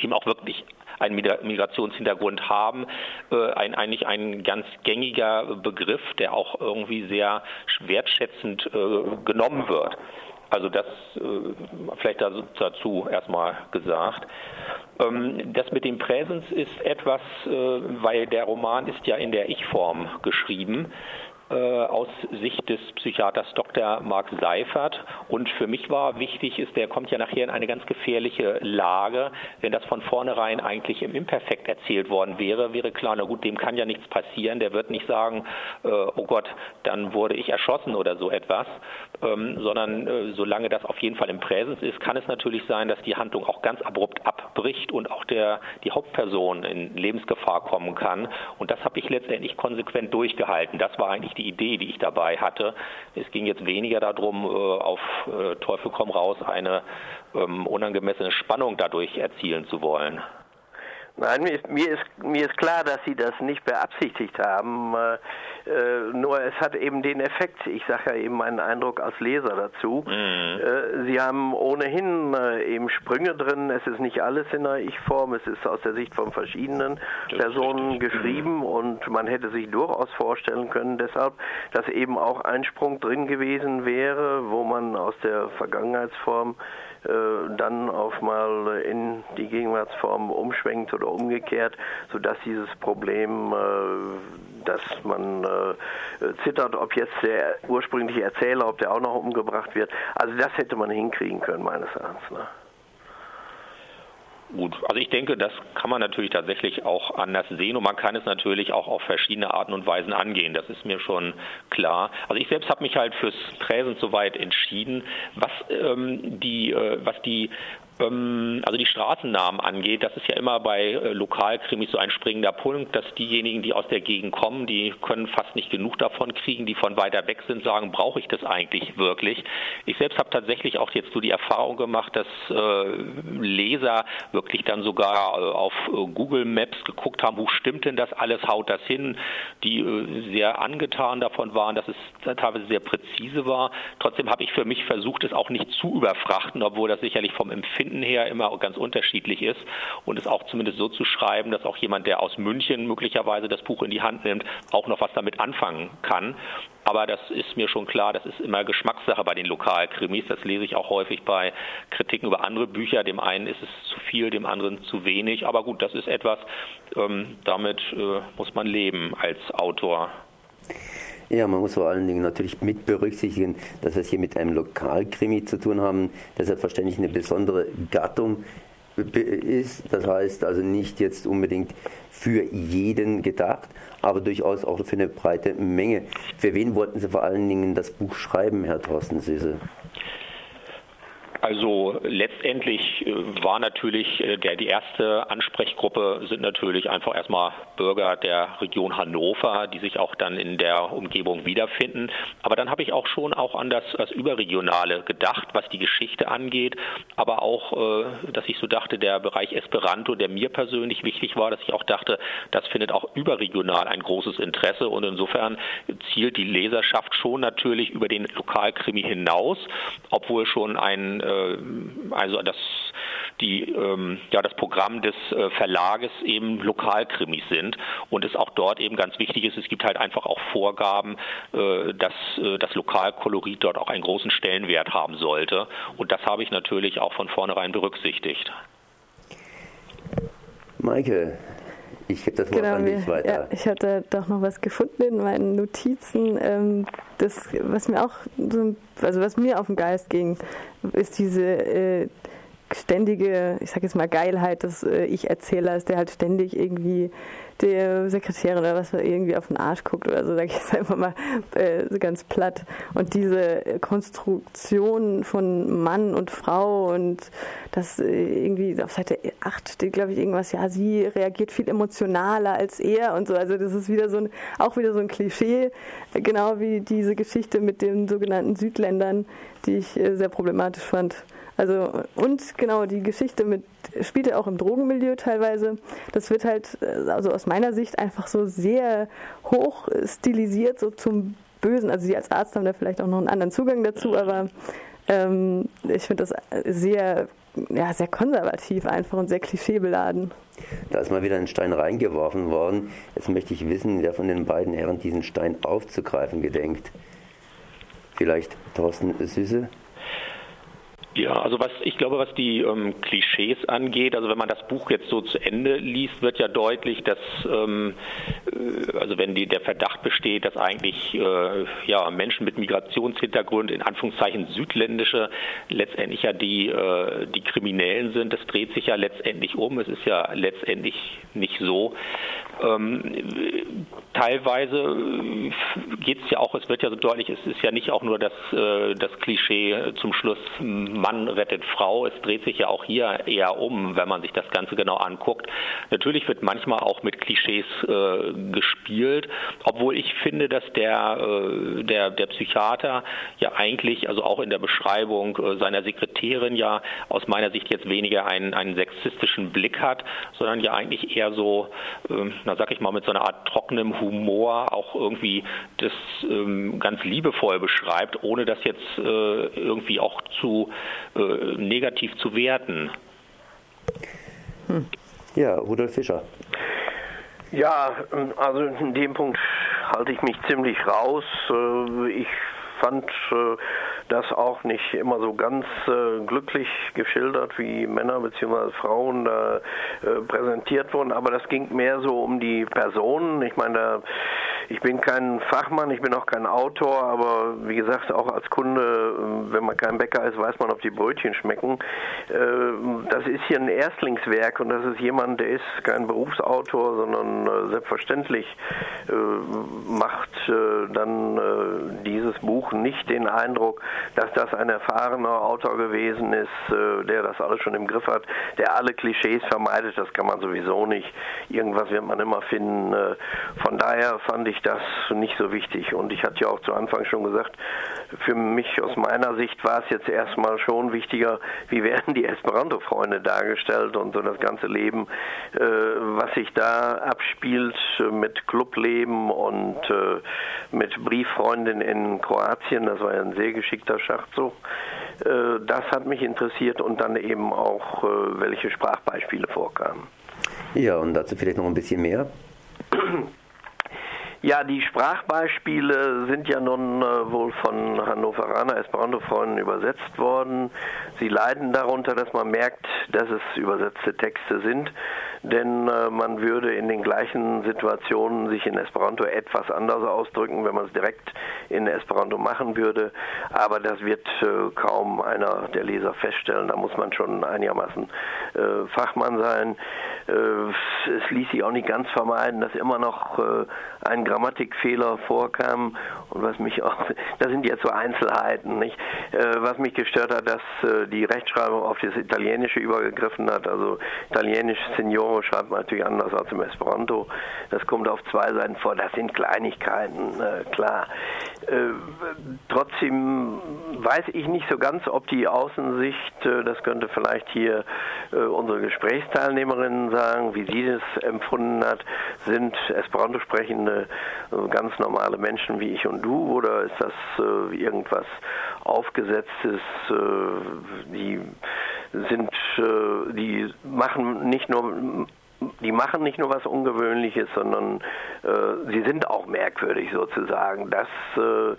ihm auch wirklich einen Migrationshintergrund haben, äh, ein, eigentlich ein ganz gängiger Begriff, der auch irgendwie sehr wertschätzend äh, genommen wird. Also das äh, vielleicht dazu erstmal gesagt. Ähm, das mit dem Präsens ist etwas, äh, weil der Roman ist ja in der Ich-Form geschrieben aus Sicht des Psychiaters Dr. Mark Seifert. Und für mich war wichtig, ist, der kommt ja nachher in eine ganz gefährliche Lage. Wenn das von vornherein eigentlich im Imperfekt erzählt worden wäre, wäre klar, na gut, dem kann ja nichts passieren. Der wird nicht sagen, äh, oh Gott, dann wurde ich erschossen oder so etwas, ähm, sondern äh, solange das auf jeden Fall im Präsens ist, kann es natürlich sein, dass die Handlung auch ganz abrupt abbricht und auch der, die Hauptperson in Lebensgefahr kommen kann. Und das habe ich letztendlich konsequent durchgehalten. Das war eigentlich die Idee, die ich dabei hatte. Es ging jetzt weniger darum, äh, auf äh, Teufel komm raus eine ähm, unangemessene Spannung dadurch erzielen zu wollen. Nein, mir ist, mir, ist, mir ist klar, dass Sie das nicht beabsichtigt haben. Äh, äh, nur es hat eben den Effekt, ich sage ja eben meinen Eindruck als Leser dazu. Mhm. Äh, Sie haben ohnehin äh, eben Sprünge drin, es ist nicht alles in der Ich-Form, es ist aus der Sicht von verschiedenen das Personen geschrieben mhm. und man hätte sich durchaus vorstellen können, deshalb, dass eben auch ein Sprung drin gewesen wäre, wo man aus der Vergangenheitsform dann auf mal in die Gegenwartsform umschwenkt oder umgekehrt, sodass dieses Problem, äh, dass man äh, zittert, ob jetzt der ursprüngliche Erzähler, ob der auch noch umgebracht wird, also das hätte man hinkriegen können meines Erachtens. Ne? Gut, also ich denke, das kann man natürlich tatsächlich auch anders sehen und man kann es natürlich auch auf verschiedene Arten und Weisen angehen. Das ist mir schon klar. Also ich selbst habe mich halt fürs Präsent soweit entschieden, was ähm, die, äh, was die also die Straßennamen angeht, das ist ja immer bei äh, Lokalkrimis so ein springender Punkt, dass diejenigen, die aus der Gegend kommen, die können fast nicht genug davon kriegen, die von weiter weg sind, sagen, brauche ich das eigentlich wirklich? Ich selbst habe tatsächlich auch jetzt so die Erfahrung gemacht, dass äh, Leser wirklich dann sogar äh, auf Google Maps geguckt haben, wo stimmt denn das alles, haut das hin, die sehr angetan davon waren, dass es teilweise sehr präzise war. Trotzdem habe ich für mich versucht, es auch nicht zu überfrachten, obwohl das sicherlich vom Empfinden Empfinden her immer ganz unterschiedlich ist und es auch zumindest so zu schreiben, dass auch jemand, der aus München möglicherweise das Buch in die Hand nimmt, auch noch was damit anfangen kann. Aber das ist mir schon klar, das ist immer Geschmackssache bei den Lokalkrimis. Das lese ich auch häufig bei Kritiken über andere Bücher. Dem einen ist es zu viel, dem anderen zu wenig. Aber gut, das ist etwas, ähm, damit äh, muss man leben als Autor. Ja, man muss vor allen Dingen natürlich mit berücksichtigen, dass wir es hier mit einem Lokalkrimi zu tun haben, das selbstverständlich eine besondere Gattung ist. Das heißt also nicht jetzt unbedingt für jeden gedacht, aber durchaus auch für eine breite Menge. Für wen wollten Sie vor allen Dingen das Buch schreiben, Herr Thorsten Süße? Also letztendlich äh, war natürlich äh, der, die erste Ansprechgruppe sind natürlich einfach erstmal Bürger der Region Hannover, die sich auch dann in der Umgebung wiederfinden. Aber dann habe ich auch schon auch an das, das Überregionale gedacht, was die Geschichte angeht, aber auch, äh, dass ich so dachte, der Bereich Esperanto, der mir persönlich wichtig war, dass ich auch dachte, das findet auch überregional ein großes Interesse und insofern zielt die Leserschaft schon natürlich über den Lokalkrimi hinaus, obwohl schon ein also das die ähm, ja das Programm des äh, Verlages eben Lokalkrimis sind und es auch dort eben ganz wichtig ist, es gibt halt einfach auch Vorgaben, äh, dass das Lokalkolorit dort auch einen großen Stellenwert haben sollte und das habe ich natürlich auch von vornherein berücksichtigt. Maike, ich gebe das Wort genau, an dich weiter. Ja, ich hatte doch noch was gefunden in meinen Notizen. Ähm, das, was mir auch so, also was mir auf den Geist ging, ist diese äh, ständige, ich sag jetzt mal Geilheit des äh, Ich-Erzählers, der halt ständig irgendwie der Sekretärin oder was irgendwie auf den Arsch guckt oder so, sage ich jetzt einfach mal äh, ganz platt. Und diese Konstruktion von Mann und Frau und das äh, irgendwie auf Seite 8 steht, glaube ich, irgendwas, ja, sie reagiert viel emotionaler als er und so. Also das ist wieder so ein, auch wieder so ein Klischee, genau wie diese Geschichte mit den sogenannten Südländern, die ich äh, sehr problematisch fand. Also und genau die Geschichte mit spielt ja auch im Drogenmilieu teilweise. Das wird halt äh, also aus meiner Sicht einfach so sehr hoch stilisiert so zum Bösen. Also Sie als Arzt haben da vielleicht auch noch einen anderen Zugang dazu, aber ähm, ich finde das sehr ja, sehr konservativ einfach und sehr klischeebeladen. Da ist mal wieder ein Stein reingeworfen worden. Jetzt möchte ich wissen, wer von den beiden Herren diesen Stein aufzugreifen gedenkt. Vielleicht Thorsten Süße? Ja, also was ich glaube, was die ähm, Klischees angeht, also wenn man das Buch jetzt so zu Ende liest, wird ja deutlich, dass ähm, äh, also wenn die, der Verdacht besteht, dass eigentlich äh, ja Menschen mit Migrationshintergrund in Anführungszeichen südländische letztendlich ja die äh, die Kriminellen sind, das dreht sich ja letztendlich um. Es ist ja letztendlich nicht so. Ähm, teilweise geht es ja auch, es wird ja so deutlich, es ist ja nicht auch nur das, äh, das Klischee zum Schluss Mann rettet Frau. Es dreht sich ja auch hier eher um, wenn man sich das Ganze genau anguckt. Natürlich wird manchmal auch mit Klischees äh, gespielt, obwohl ich finde, dass der, äh, der, der Psychiater ja eigentlich, also auch in der Beschreibung äh, seiner Sekretärin ja aus meiner Sicht jetzt weniger einen, einen sexistischen Blick hat, sondern ja eigentlich eher so, ähm, na sag ich mal, mit so einer Art trockenem Humor auch irgendwie das ähm, ganz liebevoll beschreibt, ohne das jetzt äh, irgendwie auch zu äh, negativ zu werten. Hm. Ja, Rudolf Fischer. Ja, also in dem Punkt halte ich mich ziemlich raus. Äh, ich fand äh, das auch nicht immer so ganz glücklich geschildert, wie Männer bzw. Frauen da präsentiert wurden, aber das ging mehr so um die Personen. Ich meine, da, ich bin kein Fachmann, ich bin auch kein Autor, aber wie gesagt, auch als Kunde, äh, wenn man kein Bäcker ist, weiß man, ob die Brötchen schmecken. Äh, das ist hier ein Erstlingswerk und das ist jemand, der ist kein Berufsautor, sondern äh, selbstverständlich macht dann dieses Buch nicht den Eindruck, dass das ein erfahrener Autor gewesen ist, der das alles schon im Griff hat, der alle Klischees vermeidet, das kann man sowieso nicht. Irgendwas wird man immer finden. Von daher fand ich das nicht so wichtig. Und ich hatte ja auch zu Anfang schon gesagt, für mich aus meiner Sicht war es jetzt erstmal schon wichtiger, wie werden die Esperanto-Freunde dargestellt und so das ganze Leben, äh, was sich da abspielt mit Clubleben und mit Brieffreundin in Kroatien. Das war ja ein sehr geschickter Schachzug. Äh, das hat mich interessiert und dann eben auch, äh, welche Sprachbeispiele vorkamen. Ja, und dazu vielleicht noch ein bisschen mehr. Ja, die Sprachbeispiele sind ja nun äh, wohl von Hannoveraner Esperanto-Freunden übersetzt worden. Sie leiden darunter, dass man merkt, dass es übersetzte Texte sind denn äh, man würde in den gleichen Situationen sich in Esperanto etwas anders ausdrücken, wenn man es direkt in Esperanto machen würde. Aber das wird äh, kaum einer der Leser feststellen. Da muss man schon einigermaßen äh, Fachmann sein. Äh, es ließ sich auch nicht ganz vermeiden, dass immer noch äh, ein Grammatikfehler vorkam. Und was mich auch, das sind jetzt so Einzelheiten, nicht? Äh, was mich gestört hat, dass die Rechtschreibung auf das Italienische übergegriffen hat. Also Italienisch Signor Genre schreibt man natürlich anders als im Esperanto. Das kommt auf zwei Seiten vor. Das sind Kleinigkeiten, äh, klar. Äh, trotzdem weiß ich nicht so ganz, ob die Außensicht, äh, das könnte vielleicht hier äh, unsere Gesprächsteilnehmerin sagen, wie sie das empfunden hat, sind Esperanto sprechende äh, ganz normale Menschen wie ich und du oder ist das äh, irgendwas aufgesetztes, die sind, äh, die machen nicht nur die machen nicht nur was Ungewöhnliches, sondern äh, sie sind auch merkwürdig sozusagen. Das äh,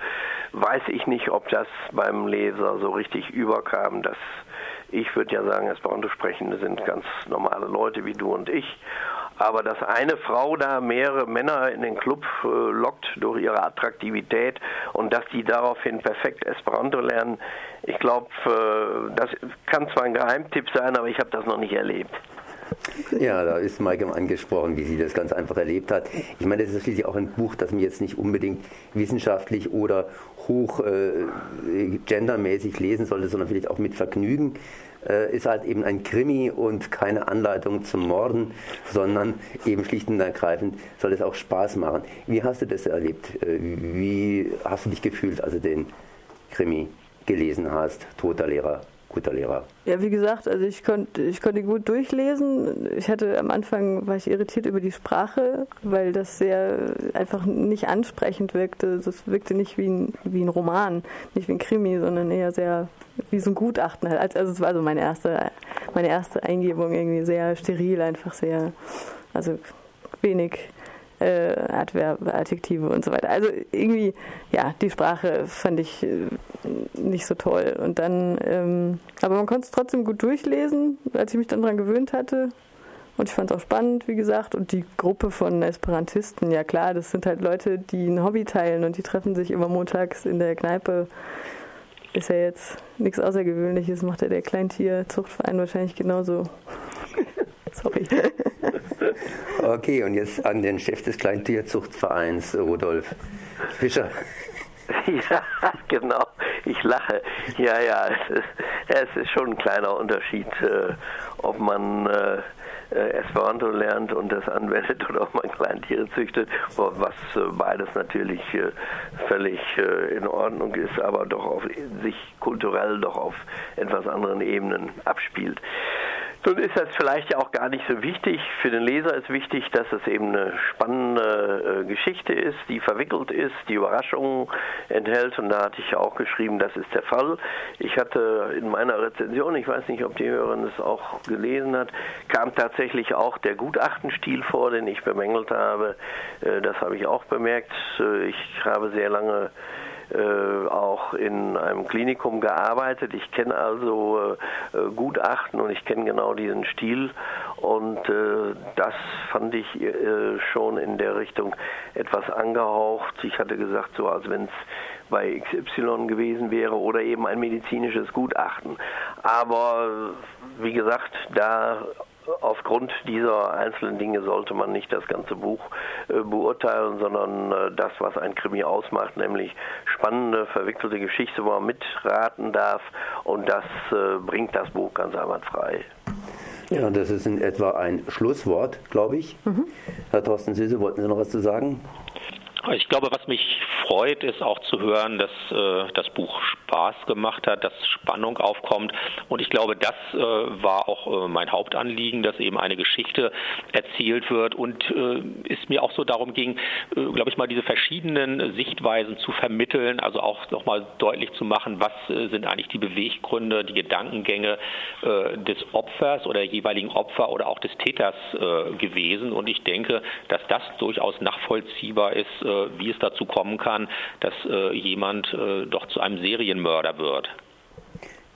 weiß ich nicht, ob das beim Leser so richtig überkam. Dass ich würde ja sagen, Esperanto-Sprechende sind ganz normale Leute wie du und ich. Aber dass eine Frau da mehrere Männer in den Club äh, lockt durch ihre Attraktivität und dass die daraufhin perfekt Esperanto lernen, ich glaube, äh, das kann zwar ein Geheimtipp sein, aber ich habe das noch nicht erlebt. Ja, da ist Maike angesprochen, wie sie das ganz einfach erlebt hat. Ich meine, das ist schließlich auch ein Buch, das man jetzt nicht unbedingt wissenschaftlich oder hoch äh, gendermäßig lesen sollte, sondern vielleicht auch mit Vergnügen äh, ist halt eben ein Krimi und keine Anleitung zum Morden, sondern eben schlicht und ergreifend soll es auch Spaß machen. Wie hast du das erlebt? Äh, wie hast du dich gefühlt, als du den Krimi gelesen hast, Toter Lehrer? Guter Lehrer. Ja, wie gesagt, also ich konnte ich konnte gut durchlesen. Ich hatte am Anfang war ich irritiert über die Sprache, weil das sehr einfach nicht ansprechend wirkte. Das wirkte nicht wie ein, wie ein Roman, nicht wie ein Krimi, sondern eher sehr wie so ein Gutachten halt. Also es war so meine erste, meine erste Eingebung irgendwie sehr steril, einfach sehr, also wenig äh, Adverbe, Adjektive und so weiter. Also irgendwie, ja, die Sprache fand ich äh, nicht so toll. Und dann, ähm, aber man konnte es trotzdem gut durchlesen, als ich mich dann daran gewöhnt hatte. Und ich fand es auch spannend, wie gesagt. Und die Gruppe von Esperantisten, ja klar, das sind halt Leute, die ein Hobby teilen und die treffen sich immer montags in der Kneipe. Ist ja jetzt nichts Außergewöhnliches, macht ja der Kleintierzuchtverein wahrscheinlich genauso. Sorry. Okay, und jetzt an den Chef des Kleintierzuchtvereins, Rudolf Fischer. Ja, genau. Ich lache. Ja, ja, es ist, es ist schon ein kleiner Unterschied, äh, ob man äh, äh, Esperanto lernt und das anwendet oder ob man Kleintiere züchtet, was äh, beides natürlich äh, völlig in Ordnung ist, aber doch auf sich kulturell doch auf etwas anderen Ebenen abspielt. Nun ist das vielleicht ja auch gar nicht so wichtig. Für den Leser ist wichtig, dass es eben eine spannende äh, Geschichte ist, die verwickelt ist, die Überraschungen enthält. Und da hatte ich ja auch geschrieben, das ist der Fall. Ich hatte in meiner Rezension, ich weiß nicht, ob die Hörerin es auch gelesen hat, kam tatsächlich auch der Gutachtenstil vor, den ich bemängelt habe. Äh, das habe ich auch bemerkt. Äh, ich habe sehr lange äh, auch in einem Klinikum gearbeitet. Ich kenne also äh, äh, Gutachten und ich kenne genau diesen Stil und äh, das fand ich äh, schon in der Richtung etwas angehaucht. Ich hatte gesagt, so als wenn es bei XY gewesen wäre oder eben ein medizinisches Gutachten. Aber wie gesagt, da aufgrund dieser einzelnen Dinge sollte man nicht das ganze Buch äh, beurteilen, sondern äh, das, was ein Krimi ausmacht, nämlich spannende, verwickelte Geschichte, wo man mitraten darf und das äh, bringt das Buch ganz einwandfrei. Ja, das ist in etwa ein Schlusswort, glaube ich. Mhm. Herr Thorsten Süße, wollten Sie noch was zu sagen? Ich glaube, was mich freut, ist auch zu hören, dass äh, das Buch Spaß gemacht hat, dass Spannung aufkommt. Und ich glaube, das äh, war auch äh, mein Hauptanliegen, dass eben eine Geschichte erzählt wird und äh, es mir auch so darum ging, äh, glaube ich mal, diese verschiedenen Sichtweisen zu vermitteln, also auch nochmal deutlich zu machen, was äh, sind eigentlich die Beweggründe, die Gedankengänge des Opfers oder jeweiligen Opfer oder auch des Täters gewesen. Und ich denke, dass das durchaus nachvollziehbar ist, wie es dazu kommen kann, dass äh, jemand äh, doch zu einem Serienmörder wird.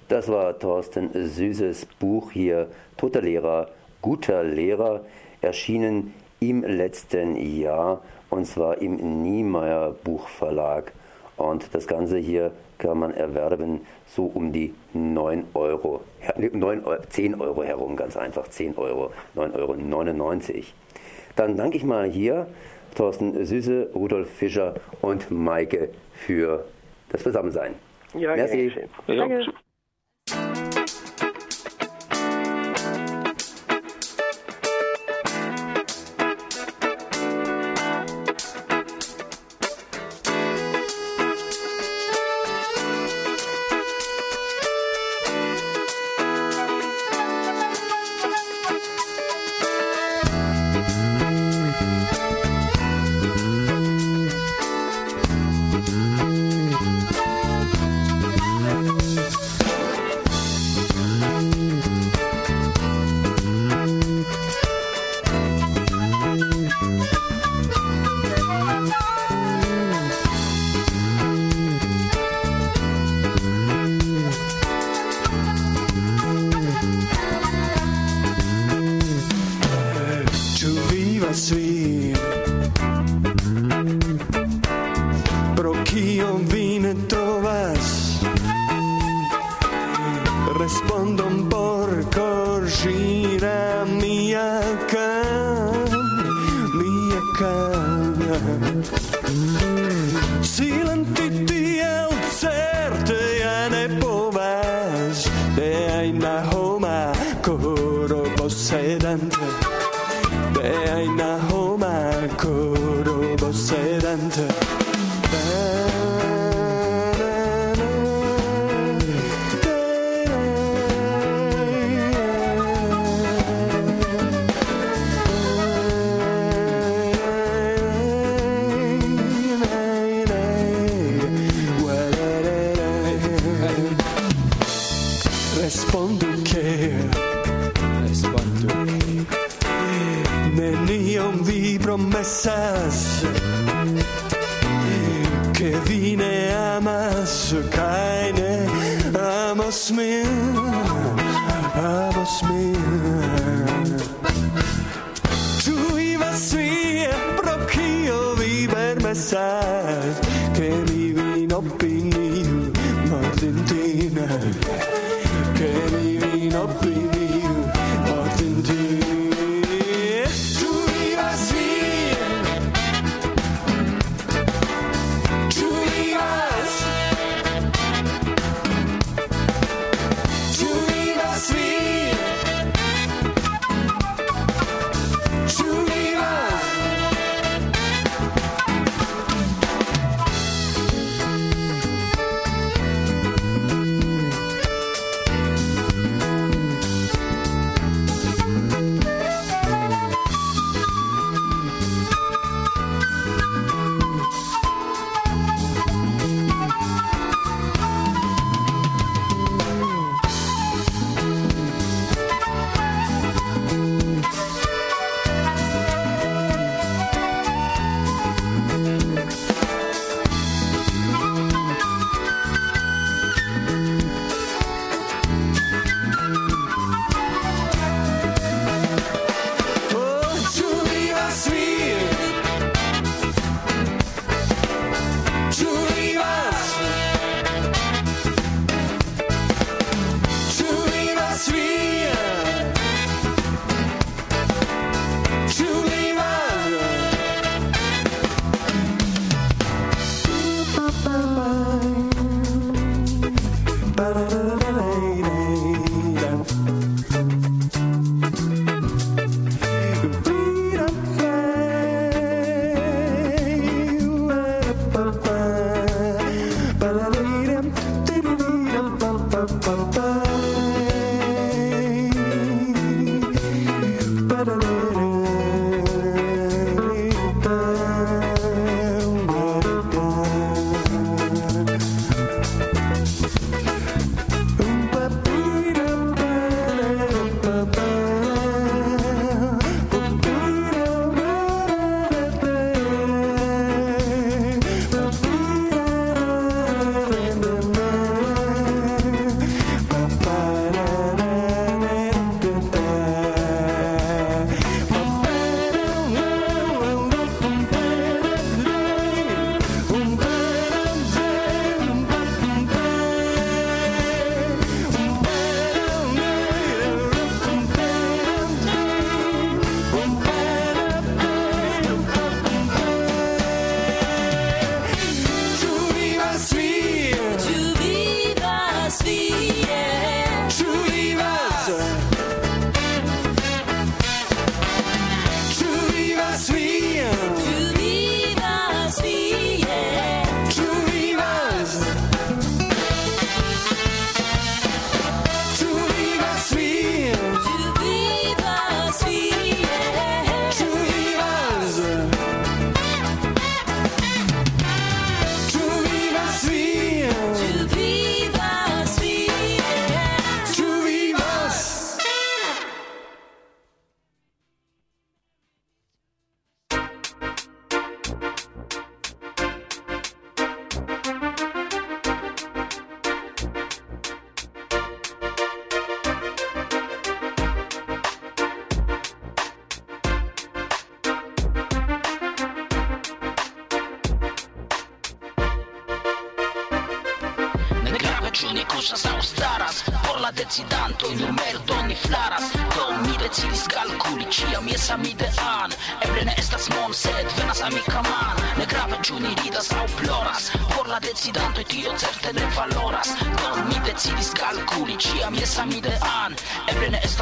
Das war Thorsten Süßes Buch hier, Toter Lehrer, guter Lehrer, erschienen im letzten Jahr und zwar im Niemeyer Buchverlag. Und das Ganze hier kann man erwerben so um die 9 Euro, 9, 10 Euro herum, ganz einfach 10 Euro, 9,99 Euro. Dann danke ich mal hier Thorsten Süße, Rudolf Fischer und Maike für das Zusammensein. Ja, Merci. Danke.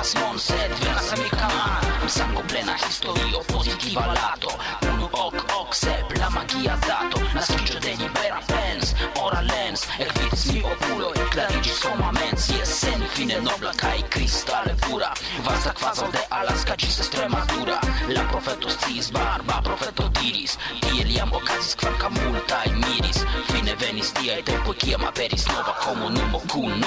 zasłon set Wracam je kamana Sam goblena historii o pozitiva lato Unu ok ok se plama kia dato. Naskiczę deni pera pens Ora lens. Jak widzisz mi opuloj Claricis homa mens. Jest sen fine nobla kaj kristale pura. Varsa quasal de alaska ci se strematura La profetos cis barba profeto diris Tiel jam okazis kvankam multaj miris. Fine venis tiaj tempo kiam aperis nova komunumo kun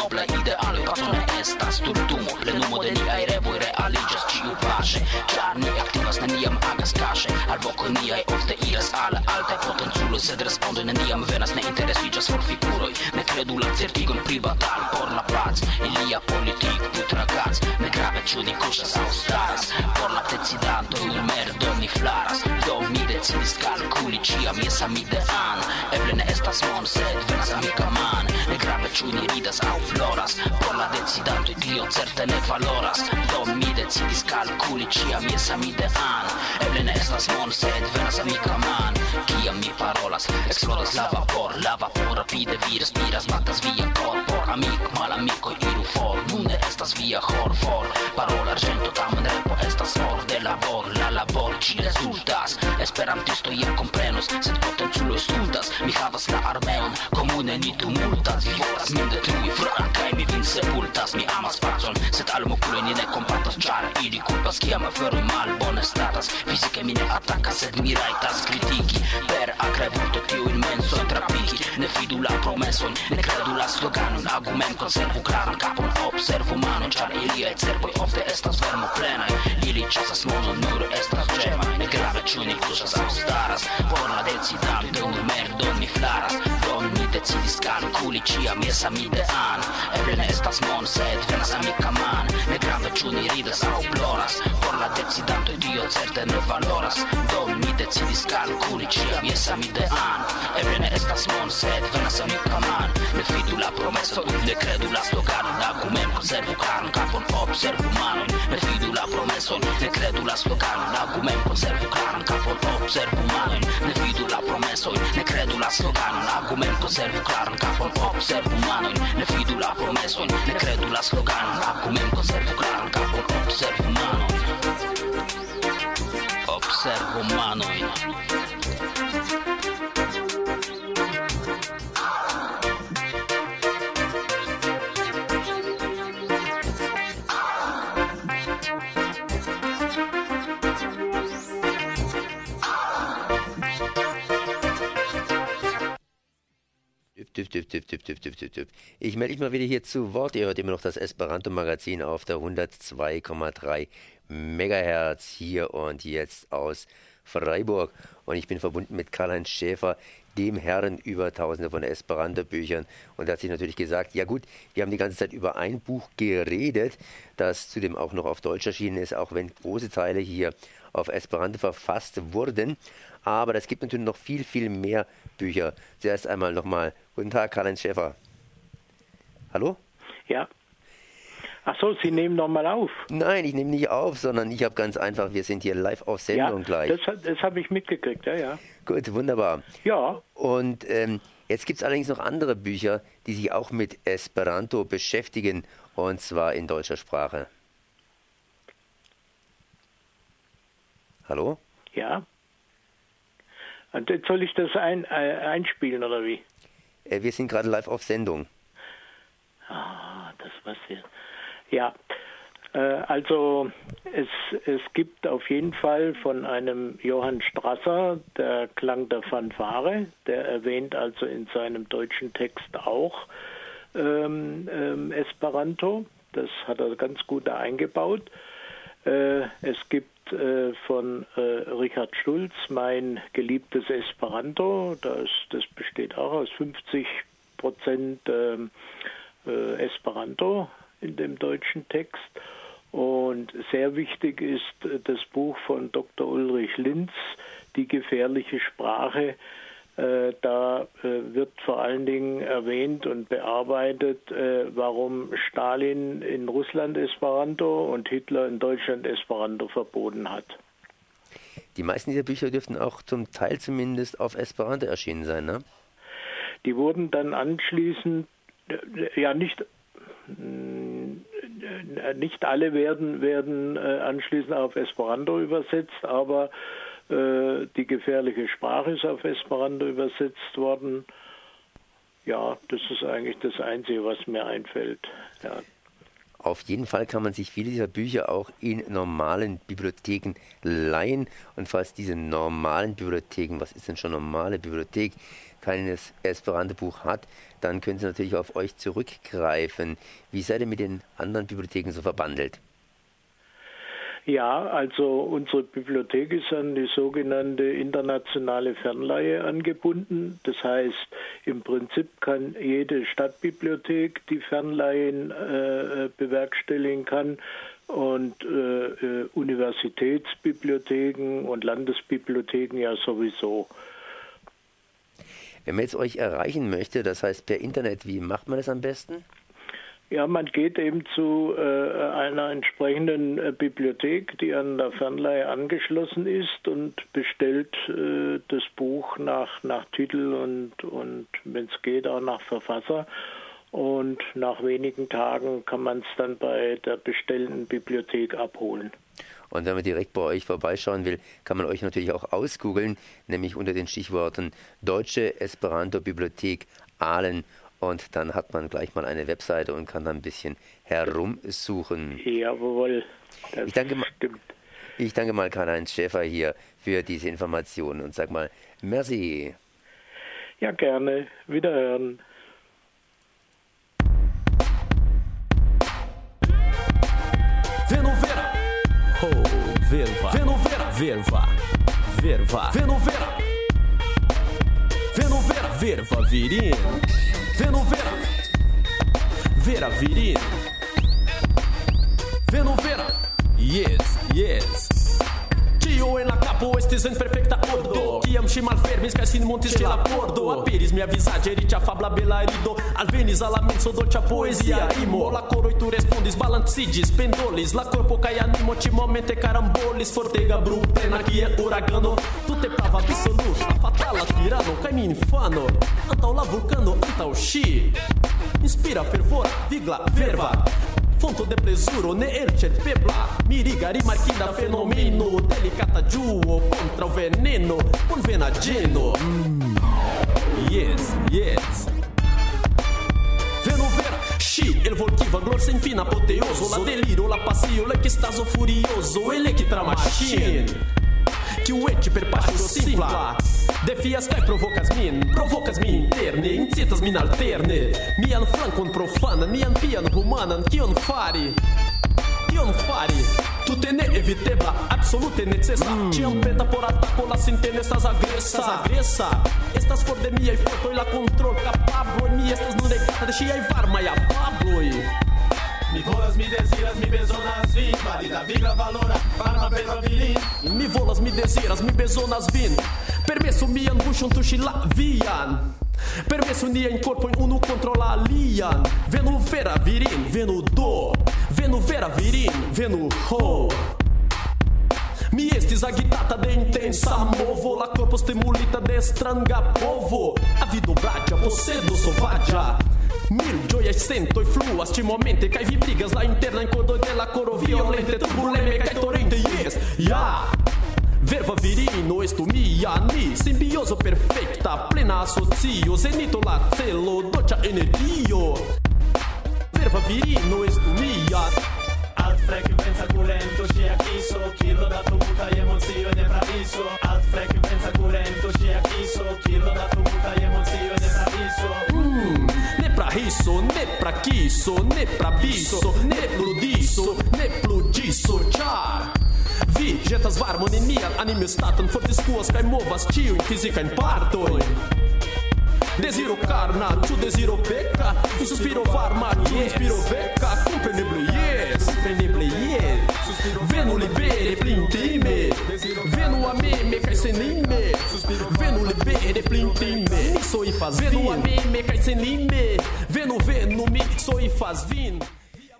Czarny jak teraz nijam aga z kaszy Albo konijaj of the iras ale Alte. Potem culo se responde nijam venas ne interesi just for figuroj Ne kredu la certigon pri batal por la pac Ilia politik tu Ne grave čudi kuŝas aŭ staras Por la decidantoj merdo ni flaras. Do mi decidis kalkuli ĉiam jesa mi dean Eble ne estas mon sed venas amika man. Ne grave ĉu ni ridas aŭ floras Por la decidantoj tio certe ne valoras. Do mi decidis kalkuli ĉiam jes amidean Eble ne estas mon sed venas amika man Kiam mi parolas eksplodas la vapor. La vapor rapide vi respiras batas via korpor Amik malamikoj iru for. Nun ne estas via hor for. Parola arĝento tamen repo estas for de labor La labor ĝi rezultas Esperantisto jam komprenos Sed potenculoj stultas Mi havas la armeon Komune ni tumultas Vi volas min detrui fra Kaj mi vin sepultas Mi amas pacon Sed al mokuloj ni ne kompatas Ĉar ili kulpas kiam aferoj malbone statas. Fizike mi ne atakas Sed mi rajtas kritiki Per akre vorto tiujn mensojn trapiki Ne fidu la promeson Ne kredu la sloganon Agu mem konservu klaran kapon Observu manon Ĉar iliaj cerboj ofte estas vermo plenaj Ili ĉasas monon nur estas računi kuša sam staras Porna deci dam del numer do mi flaras mi kuli jesam idean estas mon Caveciun iridă sau ploras Por la deții dante dioțer de ne valoras 2000 de ții discal curiciam mi de an Evrene estas mon sed vena să mi caman Ne fidu la promeso ne credu la slogan can capon observu Ne fidu la promeso ne credu la slogan can capon observu Ne fidu la promeso ne credu la slogan capon observu Ne fidu la promeso ne credu la slogan Capo observ humano Observ humanoid tüff, tüff, tüff, tüff, tüff, tüff, tüff. Ich melde mich mal wieder hier zu Wort. Ihr hört immer noch das Esperanto-Magazin auf der 102,3 Megahertz hier und jetzt aus Freiburg. Und ich bin verbunden mit Karl-Heinz Schäfer, dem Herrn über tausende von Esperanto-Büchern. Und er hat sich natürlich gesagt, ja gut, wir haben die ganze Zeit über ein Buch geredet, das zudem auch noch auf Deutsch erschienen ist, auch wenn große Teile hier auf Esperanto verfasst wurden. Aber es gibt natürlich noch viel, viel mehr Bücher. Zuerst einmal nochmal, guten Tag, Karl-Heinz Schäfer. Hallo? Ja. Ach so, Sie nehmen nochmal auf. Nein, ich nehme nicht auf, sondern ich habe ganz einfach, wir sind hier live auf Sendung ja, gleich. das, das habe ich mitgekriegt, ja, ja. Gut, wunderbar. Ja. Und ähm, jetzt gibt es allerdings noch andere Bücher, die sich auch mit Esperanto beschäftigen, und zwar in deutscher Sprache. Hallo? Ja. Und jetzt soll ich das ein, äh, einspielen oder wie? Äh, wir sind gerade live auf Sendung. Ah, das war's hier. Ja, äh, also es, es gibt auf jeden Fall von einem Johann Strasser der Klang der Fanfare, der erwähnt also in seinem deutschen Text auch ähm, ähm, Esperanto. Das hat er ganz gut da eingebaut. Äh, es gibt äh, von äh, Richard Schulz mein geliebtes Esperanto. Das, das besteht auch aus 50 Prozent ähm, äh, Esperanto in dem deutschen Text. Und sehr wichtig ist äh, das Buch von Dr. Ulrich Linz, Die gefährliche Sprache. Äh, Da äh, wird vor allen Dingen erwähnt und bearbeitet, äh, warum Stalin in Russland Esperanto und Hitler in Deutschland Esperanto verboten hat. Die meisten dieser Bücher dürften auch zum Teil zumindest auf Esperanto erschienen sein, ne? Die wurden dann anschließend, ja nicht, nicht alle werden, werden anschließend auf Esperanto übersetzt, aber die gefährliche Sprache ist auf Esperanto übersetzt worden. ja, das ist eigentlich das Einzige, was mir einfällt. Ja. Auf jeden Fall kann man sich viele dieser Bücher auch in normalen Bibliotheken leihen. Und falls diese normalen Bibliotheken, was ist denn schon normale Bibliothek, kein Esperanto-Buch hat, dann können Sie natürlich auf euch zurückgreifen. Wie seid ihr mit den anderen Bibliotheken so verbandelt? Ja, also unsere Bibliothek ist an die sogenannte internationale Fernleihe angebunden. Das heißt, im Prinzip kann jede Stadtbibliothek die Fernleihen äh, bewerkstelligen kann und äh, äh, Universitätsbibliotheken und Landesbibliotheken ja sowieso. Wenn man jetzt euch erreichen möchte, das heißt per Internet, wie macht man das am besten? Ja, man geht eben zu äh, einer entsprechenden äh, Bibliothek, die an der Fernleihe angeschlossen ist und bestellt äh, das Buch nach, nach Titel und, und wenn es geht, auch nach Verfasser. Und nach wenigen Tagen kann man es dann bei der bestellenden Bibliothek abholen. Und wenn man direkt bei euch vorbeischauen will, kann man euch natürlich auch ausgoogeln, nämlich unter den Stichworten Deutsche Esperanto Bibliothek Aalen und dann hat man gleich mal eine Webseite und kann dann ein bisschen herumsuchen. Jawohl, das Ich danke, stimmt. ich danke mal Karl-Heinz Schäfer hier für diese Informationen und sag mal merci. Ja, gerne. Wiederhören. Venovera. Oh, verva. Venovera. Verva. Verva. Venovera. Venovera. Verva virin. Vendo Vera, Vera Virino. Vendo Vera, yes, yes. Tio en la capo, estes în perfecta ordo Chiam și malfermis ca sin montis che la pordo Aperis mi avvisaggi riccia fabla bella rido Alvenis alla menso dolcia poesia Imo. La coro tu respondis balanzigis Pendolis. La corpo ca animo ci momente carambolis. Fortega brutena chi è uragano. Tutte prava absolut La fatala tirano ca mi infano. Antau la vulcano, antau și Inspira fervor, vigla, verva Fonto de plezuro, ne ercet pebla. Miriga, rimarchinda fenomeno. Delicata giuo contra o veneno. Un venageno mm. Yes, yes. Venovera și el volchiva glor sem fin apoteoso. La deliro, la passio, le che staso furioso. Ele che tra machine Que o ete per passo simpla Defias cai provocas min Provocas mi interne Incitas min alterne. Mian flancon profanan Mian pian humanan Kion fari? Kion fari? Tute ne evitebla Absolute necesa mm. Ciam preta por ataco La sintene estas agresa agresa Estas for de miei fortoi La control capabloi Mi estas nu negata De šiai varmai afabloi Mi volas, mi desiras, mi bezonas vin Valida vigla valora, varma bela vilin Mi volas, mi desiras, mi bezonas vin Permesu mian buŝon tuŝi la vian. Permesu niajn korpojn unu kontraŭ la alian Venu vera virin, venu do. Venu vera virin, venu ho. Mi estis agitata de intensa movo. La corpo stimulita de stranga povo. Avido bragia, possedo sovagia Mil gioias sento e fluas ci momente Kai vi brigas la interna in codo della coro violente Turbuleme kai torrente, yes, yeah Verva virino, estu mia, ni Simbioso perfecta, plena asocio Zenito la celo, doccia energio Verva virino, estu mia Alt frecvenza curento și achiso Kilo da tumuta emocio ne praviso Alt frecvenza curento și achiso Kilo da tumuta emocio ne né pra quiso, né pra biso, né pro disso, né pro disso, char. Vi, jetas varmo, ni mian, anime staten, fortes kuas, kaj movas, física, em parto. Desiro carna, tu desiro peca, tu suspiro varmar, tu inspiro veca, compreneble yes, compreneble yes. Venu libere, plintime, venu ameme, kaj senime, suspiro libere plintime, mi soi faz Venu a meme kai senime, venu venu mi soi faz vin.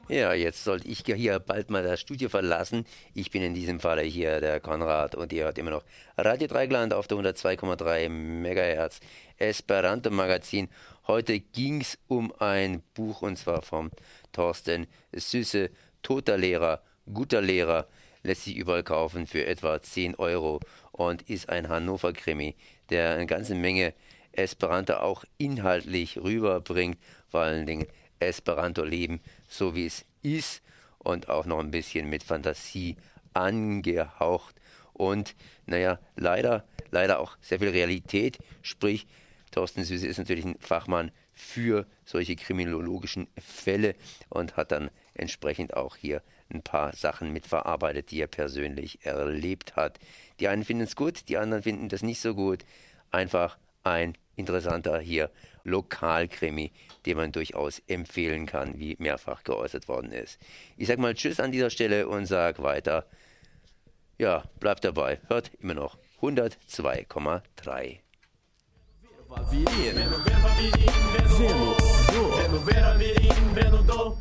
Ja, jetzt sollte ich hier bald mal das Studio verlassen. Ich bin in diesem Falle hier der Konrad und ihr hört immer noch Radio Dreigland auf der 102,3 MHz Esperanto Magazin. Heute ging's um ein Buch und zwar vom Thorsten Süße, Toter Lehrer, guter Lehrer, lässt sich überall kaufen für etwa 10 Euro und ist ein Hannover-Krimi, der eine ganze Menge Esperanto auch inhaltlich rüberbringt, vor allen Dingen Esperanto leben, so wie es ist und auch noch ein bisschen mit Fantasie angehaucht und naja, leider, leider auch sehr viel Realität, sprich Thorsten Süße ist natürlich ein Fachmann für solche kriminologischen Fälle und hat dann entsprechend auch hier ein paar Sachen mitverarbeitet, die er persönlich erlebt hat. Die einen finden es gut, die anderen finden das nicht so gut. Einfach ein interessanter hier Lokalkrimi, den man durchaus empfehlen kann, wie mehrfach geäußert worden ist. Ich sag mal Tschüss an dieser Stelle und sag weiter. Ja, bleibt dabei, hört immer noch 102,3. war Virin? Wer war Virin? Wer war Virin? Wer war Wer war Virin? Wer war Virin?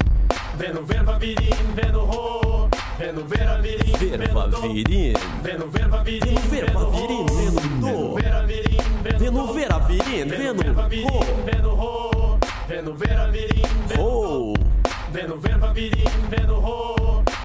Wer? Wer war Virin? Wer war Vendo verba virim, verba virim, vendo verba virim, verba virim, vendo vera virim, vendo vera virim, vendo verba virim, vendo ho, vendo vera virim, vendo ho, vendo verba virim, vendo ho.